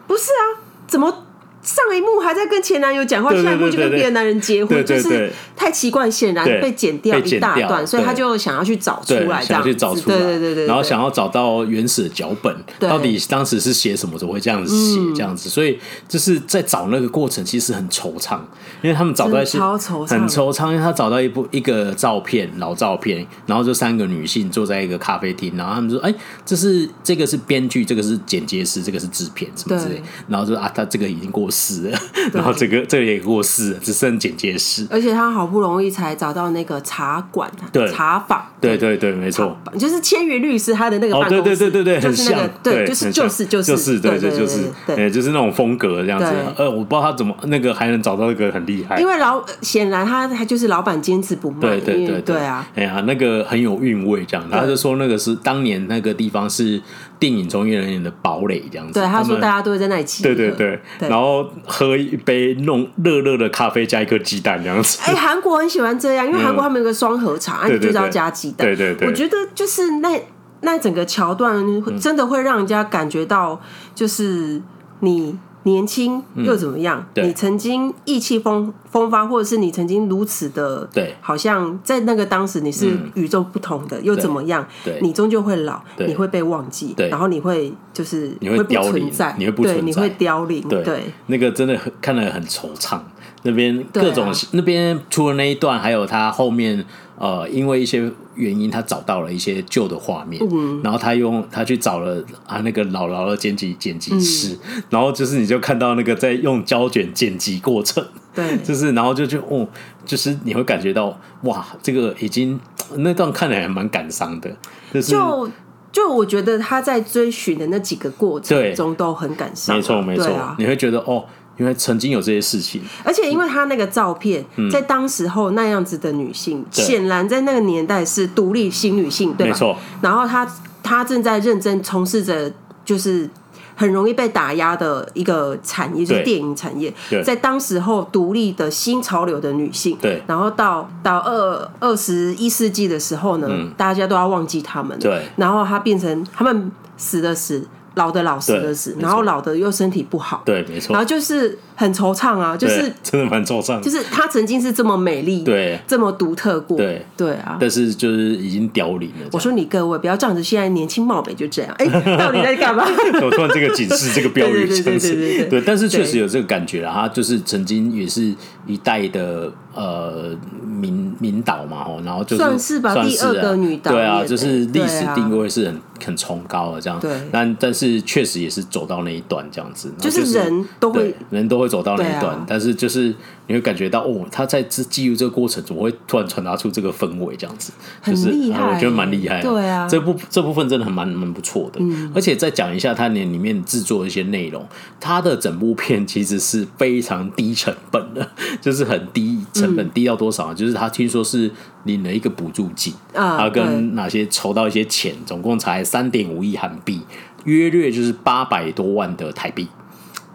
不是啊，怎么？上一幕还在跟前男友讲话，下一幕就跟别的男人结婚，就是太奇怪，显然被剪掉一大段，所以他就想要去找出来，这样去找出来，对对对对，然后想要找到原始的脚本，到底当时是写什么，怎么会这样子写这样子？所以就是在找那个过程，其实很惆怅，因为他们找到一些很惆怅，因为他找到一部一个照片，老照片，然后就三个女性坐在一个咖啡厅，然后他们说：“哎，这是这个是编剧，这个是剪接师，这个是制片什么之类。”然后说：“啊，他这个已经过。”死了，然后这个这个也过世了，只剩剪接师。而且他好不容易才找到那个茶馆，对。茶坊，对对。对，没错，就是千元律师他的那个办公室，对对对对对，很像，对，就是就是就是就是对对就是，对，就是那种风格这样子。呃，我不知道他怎么那个还能找到一个很厉害，因为老显然他他就是老板坚持不卖，对对对对。啊，哎呀，那个很有韵味这样，他就说那个是当年那个地方是。电影从业人员的堡垒这样子，对他说，大家都会在那里集合，对对对，然后喝一杯弄热热的咖啡，加一颗鸡蛋这样子。哎，韩国很喜欢这样，因为韩国他们有个双核茶，你就是要加鸡蛋。对对对，我觉得就是那那整个桥段，真的会让人家感觉到，就是你。年轻又怎么样？嗯、你曾经意气风风发，或者是你曾经如此的，对，好像在那个当时你是与众不同的，嗯、又怎么样？对，你终究会老，你会被忘记，对，然后你会就是你会不存在，你会不存在，你会凋零，对，那个真的很看得很惆怅。那边各种、啊、那边除了那一段，还有他后面呃，因为一些原因，他找到了一些旧的画面，嗯，然后他用他去找了啊那个姥姥的剪辑剪辑师、嗯，然后就是你就看到那个在用胶卷剪辑过程，对，就是然后就就哦，就是你会感觉到哇，这个已经那段看来还蛮感伤的，就是。就就我觉得他在追寻的那几个过程中都很感伤，没错没错、啊，你会觉得哦，因为曾经有这些事情，而且因为他那个照片，嗯、在当时候那样子的女性，显然在那个年代是独立新女性，对吧？没错。然后她她正在认真从事着，就是。很容易被打压的一个产业就是电影产业，在当时候独立的新潮流的女性，对，然后到到二二十一世纪的时候呢，嗯，大家都要忘记他们，对，然后她变成他们死的死。老的老死的死，然后老的又身体不好，对，没错。然后就是很惆怅啊，就是真的蛮惆怅。就是她曾经是这么美丽，对，这么独特过，对对啊。但是就是已经凋零了。我说你各位不要仗着现在年轻貌美就这样，哎，到底在干嘛？我突然这个警示这个标语，对对对对对，但是确实有这个感觉啦，她就是曾经也是一代的呃名名导嘛，哦然后就算是吧，第二个女导，对啊，就是历史定位是很很崇高的这样，对。但但是确实也是。走到那一段这样子，就是人都会人都会走到那一段，但是就是你会感觉到哦，他在这记录这个过程，怎么会突然传达出这个氛围这样子？很厉害，我觉得蛮厉害。对啊，这部这部分真的很蛮蛮不错的。而且再讲一下他年里面制作的一些内容，他的整部片其实是非常低成本的，就是很低成本，低到多少？就是他听说是领了一个补助金啊，他跟哪些筹到一些钱，总共才三点五亿韩币。约略就是八百多万的台币，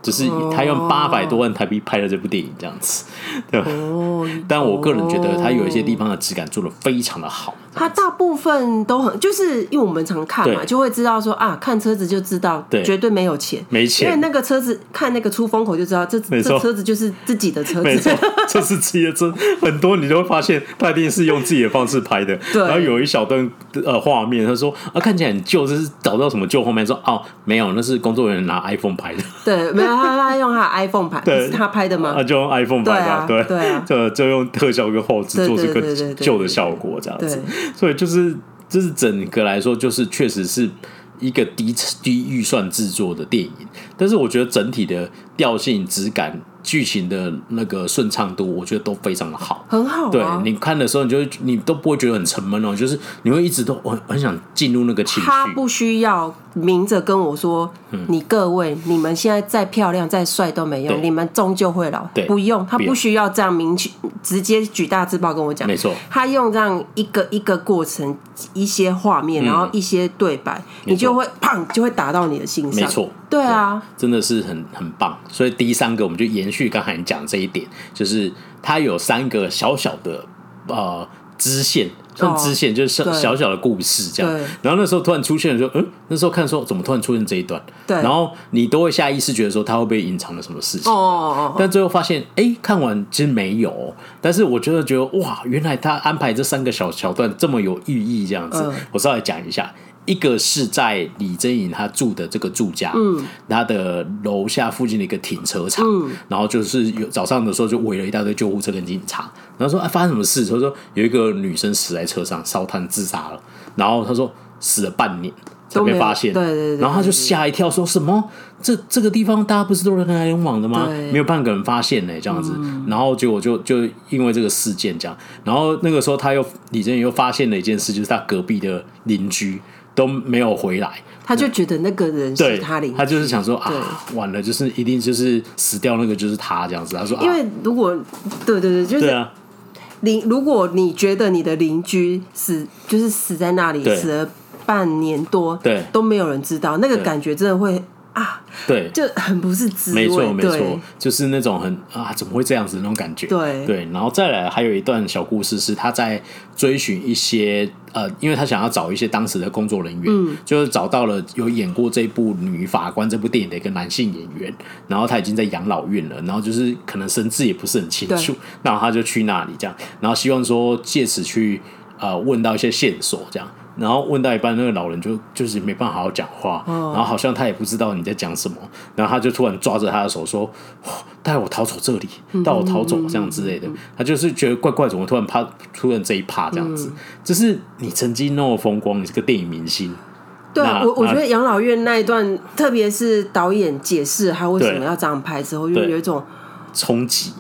就是他用八百多万台币拍了这部电影，这样子，对吧？但我个人觉得他有一些地方的质感做的非常的好。他大部分都很，就是因为我们常看嘛，就会知道说啊，看车子就知道，绝对没有钱，没钱。因为那个车子看那个出风口就知道，这这车子就是自己的车子，没错，这是自己的车。很多你都会发现，他一定是用自己的方式拍的。对。然后有一小段呃画面，他说啊，看起来很旧，这是找到什么旧画面？说哦，没有，那是工作人员拿 iPhone 拍的。对，没有他他用他的 iPhone 拍，是他拍的吗？他就用 iPhone 拍的，对对啊，就就用特效跟后制做这个旧的效果，这样子。所以就是。这是整个来说，就是确实是一个低低预算制作的电影，但是我觉得整体的调性、质感。剧情的那个顺畅度，我觉得都非常的好，很好、啊。对，你看的时候，你就会你都不会觉得很沉闷哦，就是你会一直都很很想进入那个情绪。他不需要明着跟我说，嗯、你各位，你们现在再漂亮再帅都没用，你们终究会老。不用，他不需要这样明确直接举大字报跟我讲。没错，他用这样一个一个过程，一些画面，然后一些对白，嗯、你就会砰就会打到你的心上。没错。对啊，真的是很很棒。所以第三个，我们就延续刚才你讲这一点，就是他有三个小小的呃支线，算支线，就是小小小的故事这样。然后那时候突然出现了说，嗯，那时候看说怎么突然出现这一段？对。然后你都会下意识觉得说他会不会隐藏了什么事情？哦哦哦。但最后发现，哎，看完其实没有。但是我觉得觉得哇，原来他安排这三个小桥段这么有寓意，这样子。嗯。我稍微讲一下。一个是在李珍颖她住的这个住家，嗯，她的楼下附近的一个停车场，嗯，然后就是有早上的时候就围了一大堆救护车跟警察，然后说啊发生什么事？他说有一个女生死在车上烧炭自杀了，然后他说死了半年才被发现，对对对，然后他就吓一跳，说什么这这个地方大家不是都人来人往的吗？没有半个人发现呢，这样子，然后结果就就因为这个事件这样，然后那个时候他又李真颖又发现了一件事，就是他隔壁的邻居。都没有回来，他就觉得那个人是他邻居，他就是想说啊，完了，就是一定就是死掉那个就是他这样子。他说，因为如果对对对，就是邻、啊，如果你觉得你的邻居死就是死在那里，死了半年多，对，都没有人知道，那个感觉真的会。啊，对，就很不是滋味，没错没错，就是那种很啊，怎么会这样子那种感觉？对。对，然后再来还有一段小故事是他在追寻一些呃，因为他想要找一些当时的工作人员，嗯，就是找到了有演过这部女法官这部电影的一个男性演员，然后他已经在养老院了，然后就是可能神志也不是很清楚，然后他就去那里这样，然后希望说借此去呃问到一些线索这样。然后问到一半，那个老人就就是没办法好好讲话，哦、然后好像他也不知道你在讲什么，然后他就突然抓着他的手说：“带我逃走这里，带我逃走这样之类的。嗯”他就是觉得怪怪，怎么突然怕出现这一趴这样子？嗯、就是你曾经那么风光，你是个电影明星。对啊，我我觉得养老院那一段，特别是导演解释他为什么要这样拍之后，又有一种冲击。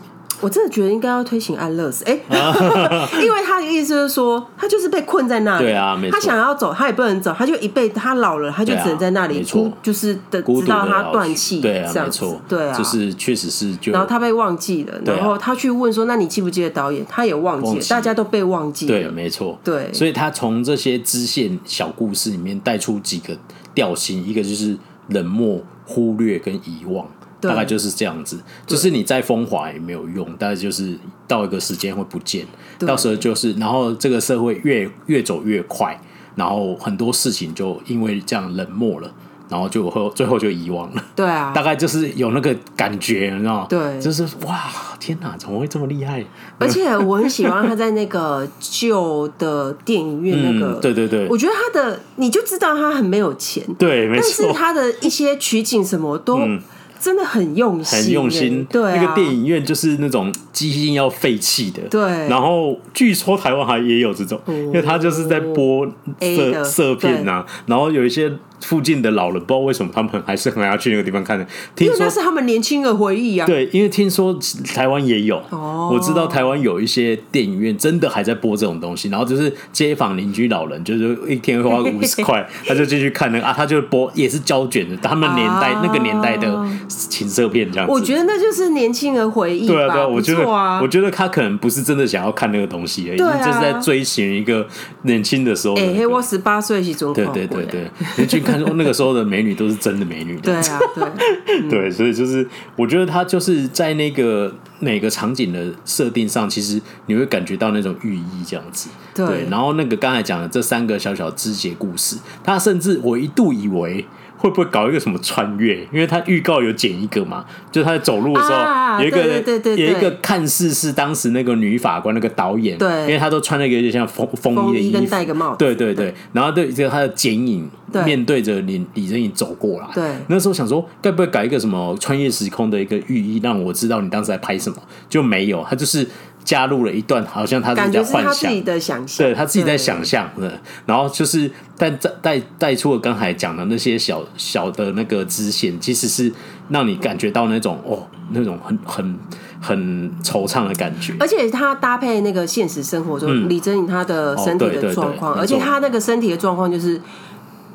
我真的觉得应该要推行安乐死，哎，因为他的意思就是说，他就是被困在那里，对啊，他想要走，他也不能走，他就一辈子，他老了，他就只能在那里孤，就是的，直到他断气，对啊，没错，对啊，就是确实是就，然后他被忘记了，然后他去问说，那你记不记得导演？他也忘记了，大家都被忘记了，对，没错，对，所以他从这些支线小故事里面带出几个调性，一个就是冷漠、忽略跟遗忘。大概就是这样子，就是你再风华也没有用，大概就是到一个时间会不见，到时候就是，然后这个社会越越走越快，然后很多事情就因为这样冷漠了，然后就后最后就遗忘了。对啊，大概就是有那个感觉，你知道吗？对，就是哇，天哪，怎么会这么厉害？而且我很喜欢他在那个旧的电影院那个，嗯、对对对，我觉得他的你就知道他很没有钱，对，没错，但是他的一些取景什么都。嗯真的很用心，很用心。对，那个电影院就是那种机芯要废弃的。对。然后据说台湾还也有这种，因为他就是在播色色片呐，然后有一些。附近的老人不知道为什么他们还是很爱去那个地方看的，听说那是他们年轻的回忆啊。对，因为听说台湾也有，我知道台湾有一些电影院真的还在播这种东西，然后就是街坊邻居老人，就是一天花五十块，他就进去看那个啊，他就播也是胶卷的，他们年代那个年代的情色片这样子。我觉得那就是年轻的回忆。对啊，对啊，我觉得我觉得他可能不是真的想要看那个东西而已，就是在追寻一个年轻的时候。哎，我十八岁是中。对对对对，你去看那个时候的美女都是真的美女。对啊，对，嗯、对，所以就是我觉得他就是在那个每个场景的设定上，其实你会感觉到那种寓意这样子。对，对，然后那个刚才讲的这三个小小肢节故事，他甚至我一度以为。会不会搞一个什么穿越？因为他预告有剪一个嘛，就是他在走路的时候，有一个有一个看似是当时那个女法官那个导演，对，因为他都穿了一个有点像风风衣的衣服，跟戴个帽子，对对对，然后对这个他的剪影面对着李李仁颖走过来，对，那时候想说该不会改一个什么穿越时空的一个寓意，让我知道你当时在拍什么，就没有，他就是。加入了一段，好像他是在幻想，他自己的想象，对他自己在想象的，然后就是，但带带带出了刚才讲的那些小小的那个支线，其实是让你感觉到那种哦，那种很很很惆怅的感觉。而且他搭配那个现实生活中李珍颖她的身体的状况，而且他那个身体的状况就是。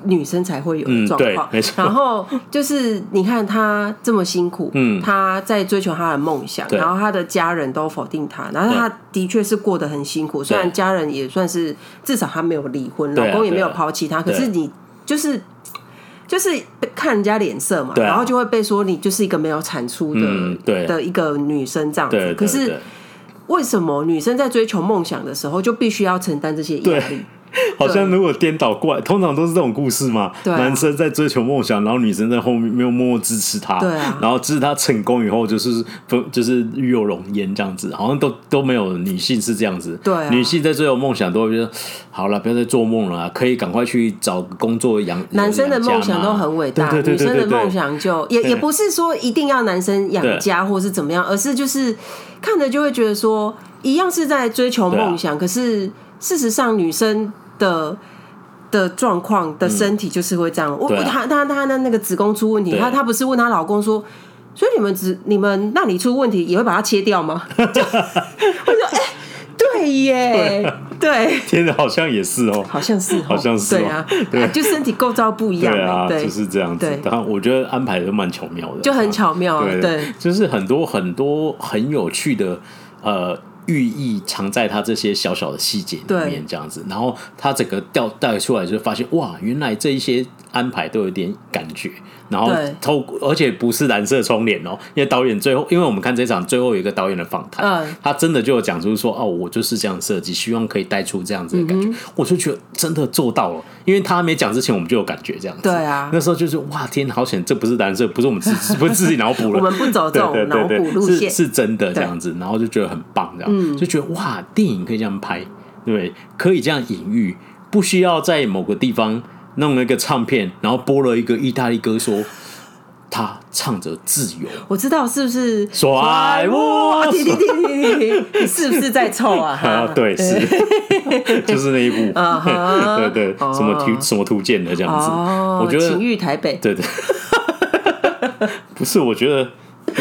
女生才会有的状况，嗯、然后就是你看她这么辛苦，嗯，她在追求她的梦想，然后她的家人都否定她，然后她的确是过得很辛苦。虽然家人也算是至少她没有离婚，老公也没有抛弃她，可是你就是就是看人家脸色嘛，然后就会被说你就是一个没有产出的、嗯、的一个女生这样子。可是为什么女生在追求梦想的时候就必须要承担这些压力？好像如果颠倒过来，通常都是这种故事嘛。男生在追求梦想，然后女生在后面没有默默支持他。对啊。然后支持他成功以后，就是就是与有容焉这样子，好像都都没有女性是这样子。对。女性在追求梦想，都会觉得好了，不要再做梦了，可以赶快去找工作养。男生的梦想都很伟大，女生的梦想就也也不是说一定要男生养家或是怎么样，而是就是看着就会觉得说，一样是在追求梦想，可是事实上女生。的的状况的身体就是会这样，我、嗯啊、他他他的那个子宫出问题，她她不是问她老公说，所以你们子你们那里出问题也会把它切掉吗？就我说哎、欸，对耶，对，天哪，好像也是哦，好像是，好像是、哦，对啊，对，就身体构造不一样，对啊，对。就是这样子。然后我觉得安排的蛮巧妙的，就很巧妙，对，对，就是很多很多很有趣的呃。寓意藏在他这些小小的细节里面，这样子，然后他整个调带出来就发现，哇，原来这一些安排都有点感觉。然后透，而且不是蓝色窗帘哦，因为导演最后，因为我们看这场最后有一个导演的访谈，嗯，他真的就有讲出说，哦，我就是这样设计，希望可以带出这样子的感觉，我就觉得真的做到了，因为他没讲之前，我们就有感觉这样子，对啊，那时候就是哇天，好险，这不是蓝色，不是我们自己 不是自己脑补了，我们不走这种脑补路线，是是真的这样子，然后就觉得很棒，这样，就觉得哇，电影可以这样拍，对，可以这样隐喻。不需要在某个地方弄了一个唱片，然后播了一个意大利歌说。他唱着自由，我知道是不是甩我？停停停停停！你是不是在凑啊？啊，对，是，就是那一部，对对，什么图什么图鉴的这样子。我觉得情欲台北，对对，不是，我觉得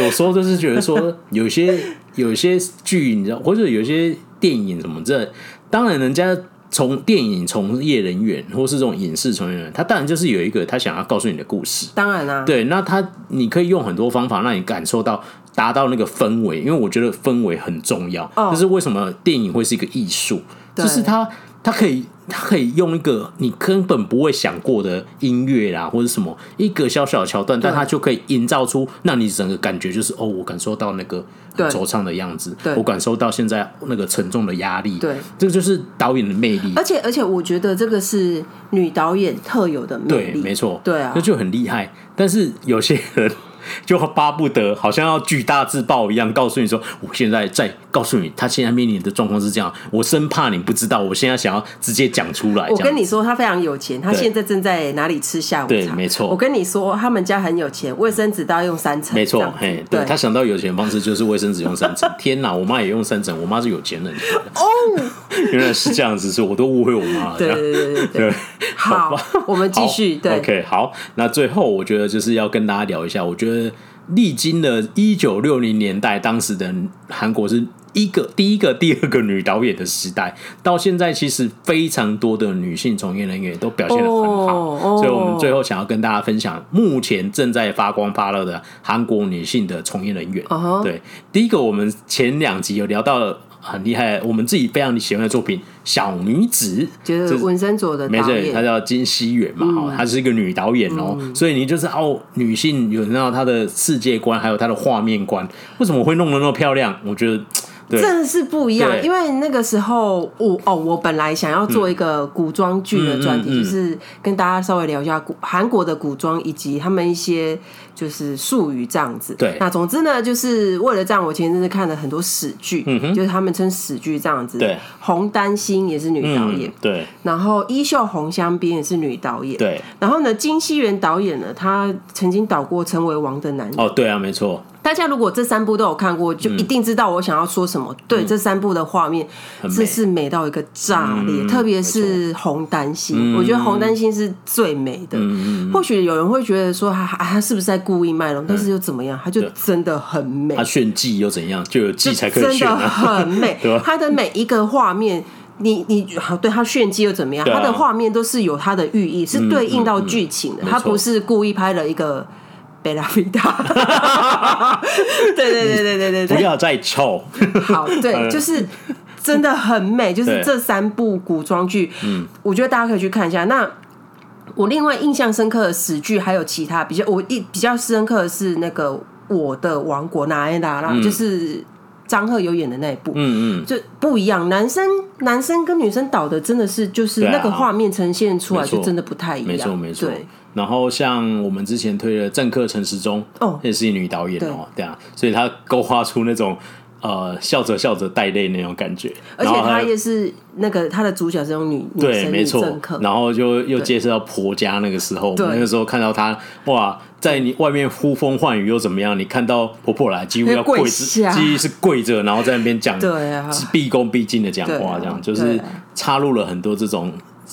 有时候就是觉得说，有些有些剧，你知道，或者有些电影什么这，当然人家。从电影从业人员，或是这种影视从业人员，他当然就是有一个他想要告诉你的故事。当然啦、啊，对，那他你可以用很多方法让你感受到，达到那个氛围，因为我觉得氛围很重要。哦，就是为什么电影会是一个艺术，就是它它可以。他可以用一个你根本不会想过的音乐啦，或者什么一个小小的桥段，但他就可以营造出让你整个感觉就是哦，我感受到那个惆怅的样子，我感受到现在那个沉重的压力，对，这个就是导演的魅力。而且而且，我觉得这个是女导演特有的魅力，对，没错，对啊，那就很厉害。但是有些人。就巴不得好像要举大自爆一样，告诉你说，我现在在告诉你，他现在面临的状况是这样。我生怕你不知道，我现在想要直接讲出来。我跟你说，他非常有钱，他现在正在哪里吃下午茶？对，没错。我跟你说，他们家很有钱，卫生纸都要用三层。没错，嘿，对，他想到有钱方式就是卫生纸用三层。天哪，我妈也用三层，我妈是有钱人。哦，原来是这样子，是我都误会我妈了。对对对对 对。好，我们继续。对，OK，好。那最后，我觉得就是要跟大家聊一下，我觉得。历经了一九六零年代，当时的韩国是一个第一个、第二个女导演的时代，到现在其实非常多的女性从业人员都表现得很好，oh, oh. 所以我们最后想要跟大家分享目前正在发光发热的韩国女性的从业人员。Uh huh. 对，第一个我们前两集有聊到了。很厉害，我们自己非常喜欢的作品《小女子》，就是文森佐的导演，没错，她叫金熙媛嘛，哈、嗯，她是一个女导演哦，嗯、所以你就是哦，女性有知道她的世界观，还有她的画面观，为什么会弄得那么漂亮？我觉得。真的是不一样，因为那个时候我哦，我本来想要做一个古装剧的专题，嗯嗯嗯、就是跟大家稍微聊一下古韩国的古装以及他们一些就是术语这样子。对，那总之呢，就是为了这样，我前阵子看了很多史剧，嗯、就是他们称史剧这样子。对，洪丹心也是女导演，嗯、对，然后衣袖红香边也是女导演，对，然后呢，金熙元导演呢，他曾经导过《成为王的男人》。哦，对啊，没错。大家如果这三部都有看过，就一定知道我想要说什么。嗯、对，这三部的画面，这是美到一个炸裂，嗯、特别是红丹心，嗯、我觉得红丹心是最美的。嗯、或许有人会觉得说，他他是不是在故意卖弄？嗯、但是又怎么样？他就真的很美。他炫技又怎样？就有技才可以真的很美。他的每一个画面，你你好，对他炫技又怎么样？他的画面都是有他的寓意，是对应到剧情的。他不是故意拍了一个。贝拉维达，对对对对对对对，不要再臭。好，对，就是真的很美，就是这三部古装剧，嗯，我觉得大家可以去看一下。那我另外印象深刻的史剧还有其他比较，我一比较深刻的是那个《我的王国》哪一达啦，就是张赫有演的那一部，嗯嗯，就不一样，男生男生跟女生导的真的是就是那个画面呈现出来就真的不太一样，没错没错。然后像我们之前推的政客陈时中，哦，也是一女导演哦，对，对啊，所以她勾画出那种呃笑着笑着带泪那种感觉，而且她也是那个她的主角是用女对，没错，政客，然后就又介绍到婆家那个时候，我们那个时候看到她哇，在你外面呼风唤雨又怎么样？你看到婆婆来，几乎要跪着，几乎是跪着，然后在那边讲，对啊，是毕恭毕敬的讲话，这样就是插入了很多这种。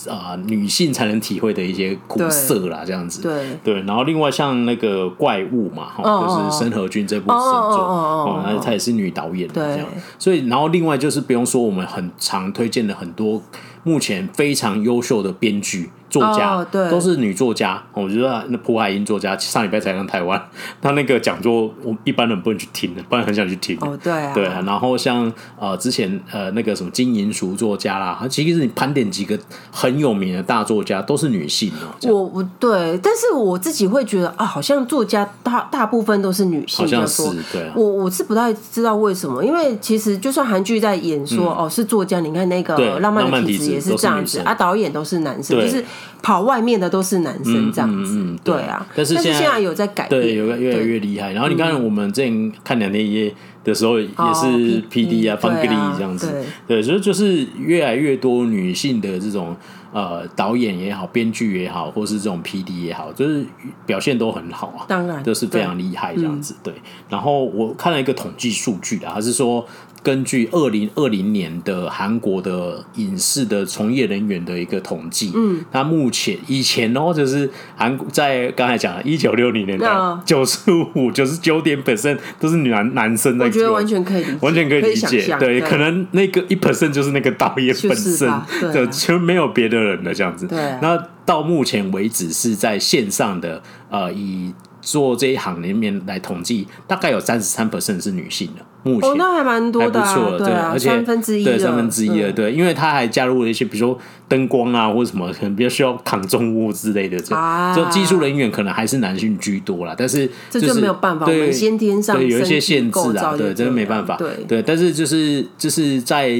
啊、呃，女性才能体会的一些苦涩啦，这样子。对对，然后另外像那个怪物嘛，哈、哦，就是申河君这部神作，哦，那她也是女导演，这样。对所以，然后另外就是不用说，我们很常推荐的很多。目前非常优秀的编剧、作家，oh, 对都是女作家。我觉得那朴海英作家上礼拜才上台湾，他那个讲座，我一般人不能去听的，不然很想去听。哦，oh, 对啊，对啊。然后像呃之前呃那个什么金银淑作家啦，其实你盘点几个很有名的大作家，都是女性哦。我不对，但是我自己会觉得啊，好像作家大大部分都是女性，好像是对啊。我我是不太知道为什么，因为其实就算韩剧在演说、嗯、哦是作家，你看那个浪漫的体质。也是这样子啊，导演都是男生，就是跑外面的都是男生这样子，对啊。但是现在有在改变，对，有个越来越厉害。然后你看，我们之前看两天一夜的时候也是 PD 啊、方格利这样子，对，所以就是越来越多女性的这种呃导演也好、编剧也好，或是这种 PD 也好，就是表现都很好啊，当然都是非常厉害这样子。对，然后我看了一个统计数据啊，还是说。根据二零二零年的韩国的影视的从业人员的一个统计，嗯，那目前以前哦，就是韩国在刚才讲了一九六零年代，九十五、九十九点 percent 都是男男生我觉得完全可以理解，完全可以理解，对，对，可能那个一 percent 就是那个导演本身，对，就没有别的人了这样子。对，那到目前为止是在线上的，呃，以。做这一行里面来统计，大概有三十三 percent 是女性的。目前哦，那还蛮多的，还不错，对，而且三分之一，对三分之一的，对，因为他还加入了一些，比如说灯光啊，或者什么，可能比较需要扛重物之类的，这就技术人员可能还是男性居多啦。但是这就没有办法，对先天上有一些限制啊，对，真的没办法，对对。但是就是就是在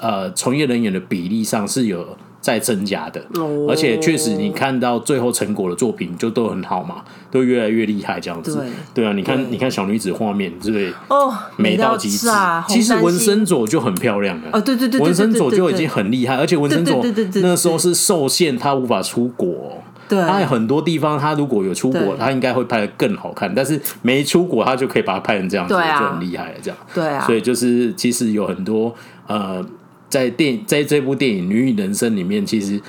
呃从业人员的比例上是有。在增加的，而且确实你看到最后成果的作品就都很好嘛，都越来越厉害这样子。对，对啊，你看，你看小女子画面，对不对？哦，美到极致啊！其实文森佐就很漂亮了。对对对，文森佐就已经很厉害，而且文森佐那时候是受限，他无法出国。对，他有很多地方，他如果有出国，他应该会拍的更好看。但是没出国，他就可以把它拍成这样子，就很厉害了。这样，对啊。所以就是其实有很多呃。在电在这部电影《女影人生》里面，其实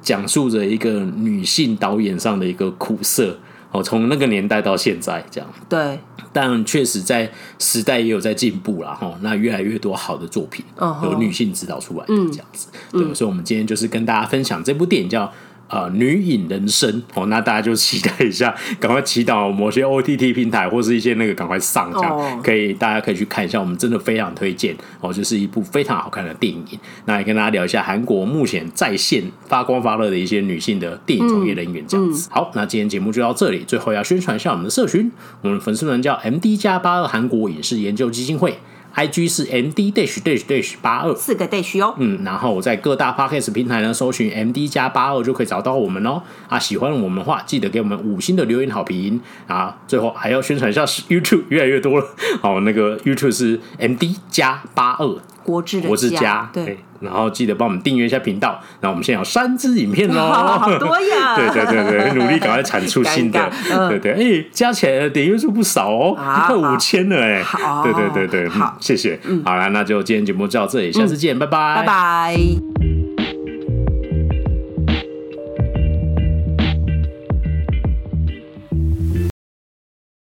讲述着一个女性导演上的一个苦涩哦，从那个年代到现在这样。对，但确实在时代也有在进步了哈。那越来越多好的作品有女性指导出来的这样子。对，所以我们今天就是跟大家分享这部电影叫。呃，女影人生哦，那大家就期待一下，赶快祈祷某些 OTT 平台或是一些那个赶快上，这样、哦、可以，大家可以去看一下。我们真的非常推荐哦，就是一部非常好看的电影。那也跟大家聊一下韩国目前在线发光发热的一些女性的电影从业人员这样子。嗯嗯、好，那今天节目就到这里，最后要宣传一下我们的社群，我们粉丝团叫 MD 加八二韩国影视研究基金会。I G 是 M D dash dash dash 八二四个 dash 哦，嗯，然后我在各大 Podcast 平台呢搜寻 M D 加八二就可以找到我们哦。啊，喜欢我们的话，记得给我们五星的留言好评啊。最后还要宣传一下 YouTube，越来越多了。好，那个 YouTube 是 M D 加八二。国之的国之家，对，然后记得帮我们订阅一下频道。然后我们现在有三支影片喽，好多呀！对对对对，努力赶快产出新的，对对，哎，加起来点阅数不少哦，快五千了哎！对对对对，好，谢谢，好了，那就今天节目就到这里，下次见，拜拜，拜拜。